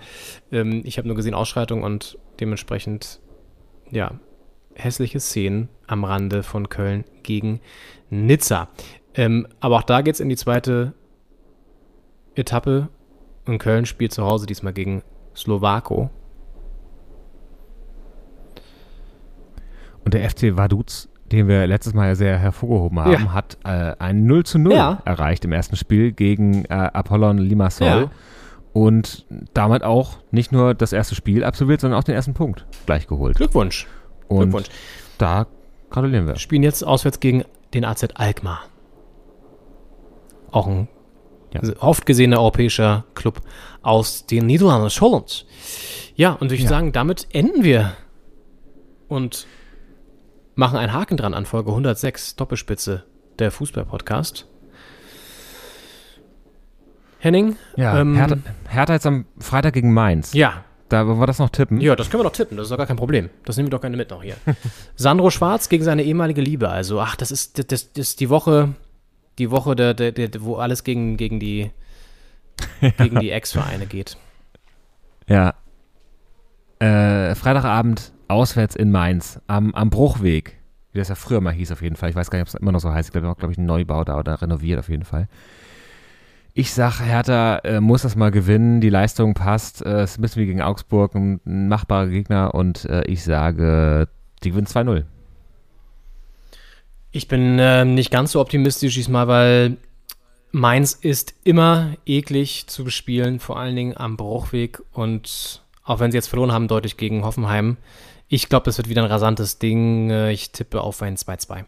ähm, ich habe nur gesehen Ausschreitungen und dementsprechend, ja, hässliche Szenen am Rande von Köln gegen Nizza. Ähm, aber auch da geht es in die zweite Etappe und Köln spielt zu Hause diesmal gegen Slowako. Und der FC Vaduz, den wir letztes Mal ja sehr hervorgehoben haben, Ja. hat äh, ein 0 zu 0 Ja. erreicht im ersten Spiel gegen äh, Apollon Limassol. Ja. und damit auch nicht nur das erste Spiel absolviert, sondern auch den ersten Punkt gleich geholt. Glückwunsch. Und Glückwunsch. da gratulieren wir. Spielen jetzt auswärts gegen den AZ Alkmaar. Auch ein Ja. oft gesehener europäischer Club aus den Niederlanden, Holland. Ja, und ich würde Ja. sagen, damit enden wir und machen einen Haken dran an Folge 106, Doppelspitze, der Fußball-Podcast. Henning? Ja, ähm, Hertha, Hertha jetzt am Freitag gegen Mainz. Ja, Da wollen wir das noch tippen. ja, das können wir doch tippen, das ist doch gar kein Problem. Das nehmen wir doch gerne mit noch hier. *laughs* Sandro Schwarz gegen seine ehemalige Liebe. Also, ach, das ist, das, das ist die Woche, die Woche, der, der, der, wo alles gegen, gegen die, gegen die *laughs* Ex-Vereine geht. Ja. Äh, Freitagabend auswärts in Mainz am, am Bruchweg. Wie das ja früher mal hieß auf jeden Fall. Ich weiß gar nicht, ob es immer noch so heißt. Ich glaube, glaube ich, ein Neubau da oder renoviert auf jeden Fall. Ich sag, Hertha äh, muss das mal gewinnen. Die Leistung passt. Äh, es ist ein bisschen wie gegen Augsburg, ein, ein machbarer Gegner. Und äh, ich sage, die gewinnen 2-0. Ich bin ähm, nicht ganz so optimistisch diesmal, weil Mainz ist immer eklig zu bespielen, vor allen Dingen am Bruchweg. Und auch wenn sie jetzt verloren haben, deutlich gegen Hoffenheim. Ich glaube, das wird wieder ein rasantes Ding. Äh, Ich tippe auf ein 2-2.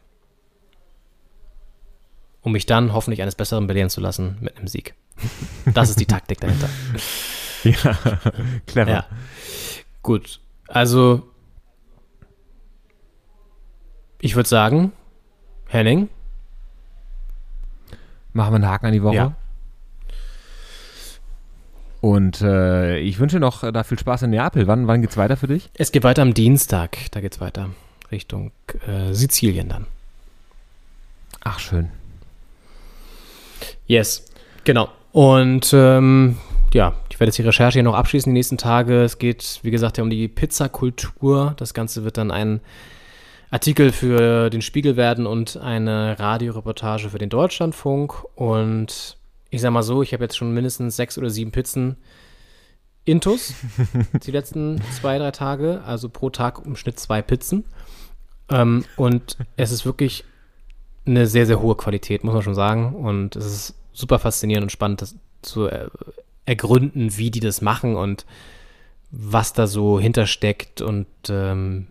Um mich dann hoffentlich eines Besseren belehren zu lassen mit einem Sieg. *laughs* Das ist die Taktik dahinter. Ja, *laughs* clever. Ja. Gut. Also, ich würde sagen, Henning, Machen wir einen Haken an die Woche. Ja. Und äh, ich wünsche noch äh, da viel Spaß in Neapel. Wann, wann geht's weiter für dich? es geht weiter am Dienstag. Da geht's weiter Richtung äh, Sizilien dann. Ach, schön. Yes, genau. Und ähm, ja, ich werde jetzt die Recherche hier noch abschließen die nächsten Tage. Es geht, wie gesagt, ja um die Pizzakultur. Das Ganze wird dann ein Artikel für den Spiegel werden und eine Radioreportage für den Deutschlandfunk. Und ich sag mal so, ich habe jetzt schon mindestens sechs oder sieben Pizzen intus *laughs* die letzten zwei, drei Tage. Also pro Tag im Schnitt zwei Pizzen. Ähm, und es ist wirklich eine sehr, sehr hohe Qualität, muss man schon sagen. Und es ist super faszinierend und spannend, das zu er ergründen, wie die das machen und was da so hintersteckt und ähm,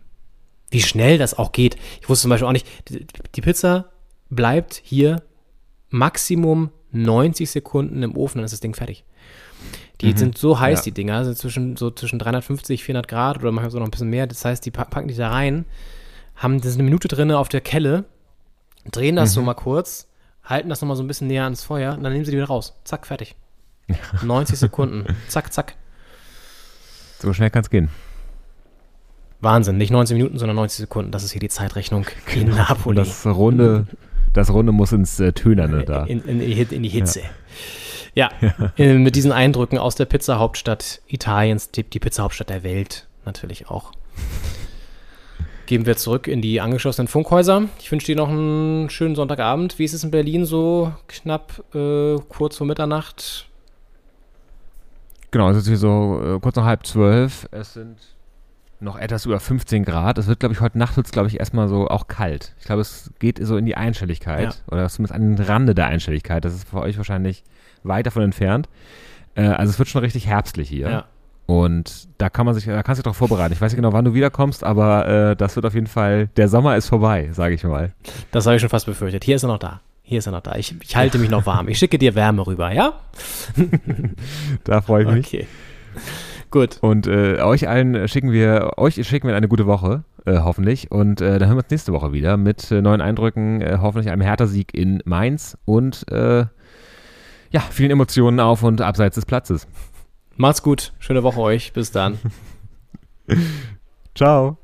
wie schnell das auch geht. Ich wusste zum Beispiel auch nicht, die, die Pizza bleibt hier Maximum 90 Sekunden im Ofen, dann ist das Ding fertig. Die Mhm. sind so heiß, Ja. die Dinger, sind zwischen, so zwischen 350, 400 Grad oder manchmal so noch ein bisschen mehr. Das heißt, die pa- packen die da rein, haben das eine Minute drin auf der Kelle, drehen das so mal kurz, halten das nochmal so ein bisschen näher ans Feuer und dann nehmen sie die wieder raus. Zack, fertig. *laughs* 90 Sekunden. Zack, zack. So schnell kann's gehen. Wahnsinn. Nicht 90 Minuten, sondern 90 Sekunden. Das ist hier die Zeitrechnung in Napoli. Und das Runde, *laughs* das Runde muss ins äh, Tönerne da. In, in, in, die- in die Hitze. Ja, *laughs* äh, mit diesen Eindrücken aus der Pizza-Hauptstadt Italiens, die, die Pizza-Hauptstadt der Welt natürlich auch. Geben wir zurück in die angeschlossenen Funkhäuser. Ich wünsche dir noch einen schönen Sonntagabend. Wie ist es in Berlin so knapp äh, kurz vor Mitternacht? Genau, es ist hier so äh, kurz nach halb zwölf. Es sind noch etwas über 15 Grad. Es wird, glaube ich, heute Nacht wird es, glaube ich, erstmal so auch kalt. Ich glaube, es geht so in die Einstelligkeit. Ja. Oder zumindest an den Rande der Einstelligkeit. Das ist für euch wahrscheinlich weit davon entfernt. Äh, also es wird schon richtig herbstlich hier. Ja. Und da kann man sich, da kannst du dich darauf vorbereiten. Ich weiß nicht genau, wann du wiederkommst, aber äh, das wird auf jeden Fall, der Sommer ist vorbei, sage ich mal. Das habe ich schon fast befürchtet. Hier ist er noch da. Hier ist er noch da. Ich, ich halte mich noch warm. Ich schicke dir Wärme rüber, ja? *laughs* Da freue ich mich. Okay. Gut. Und äh, euch allen schicken wir, euch schicken wir eine gute Woche, äh, hoffentlich. Und äh, dann hören wir uns nächste Woche wieder mit äh, neuen Eindrücken, äh, hoffentlich einem Hertha-Sieg in Mainz und äh, ja, vielen Emotionen auf und abseits des Platzes. Macht's gut. Schöne Woche euch. Bis dann. *laughs* *laughs* Ciao.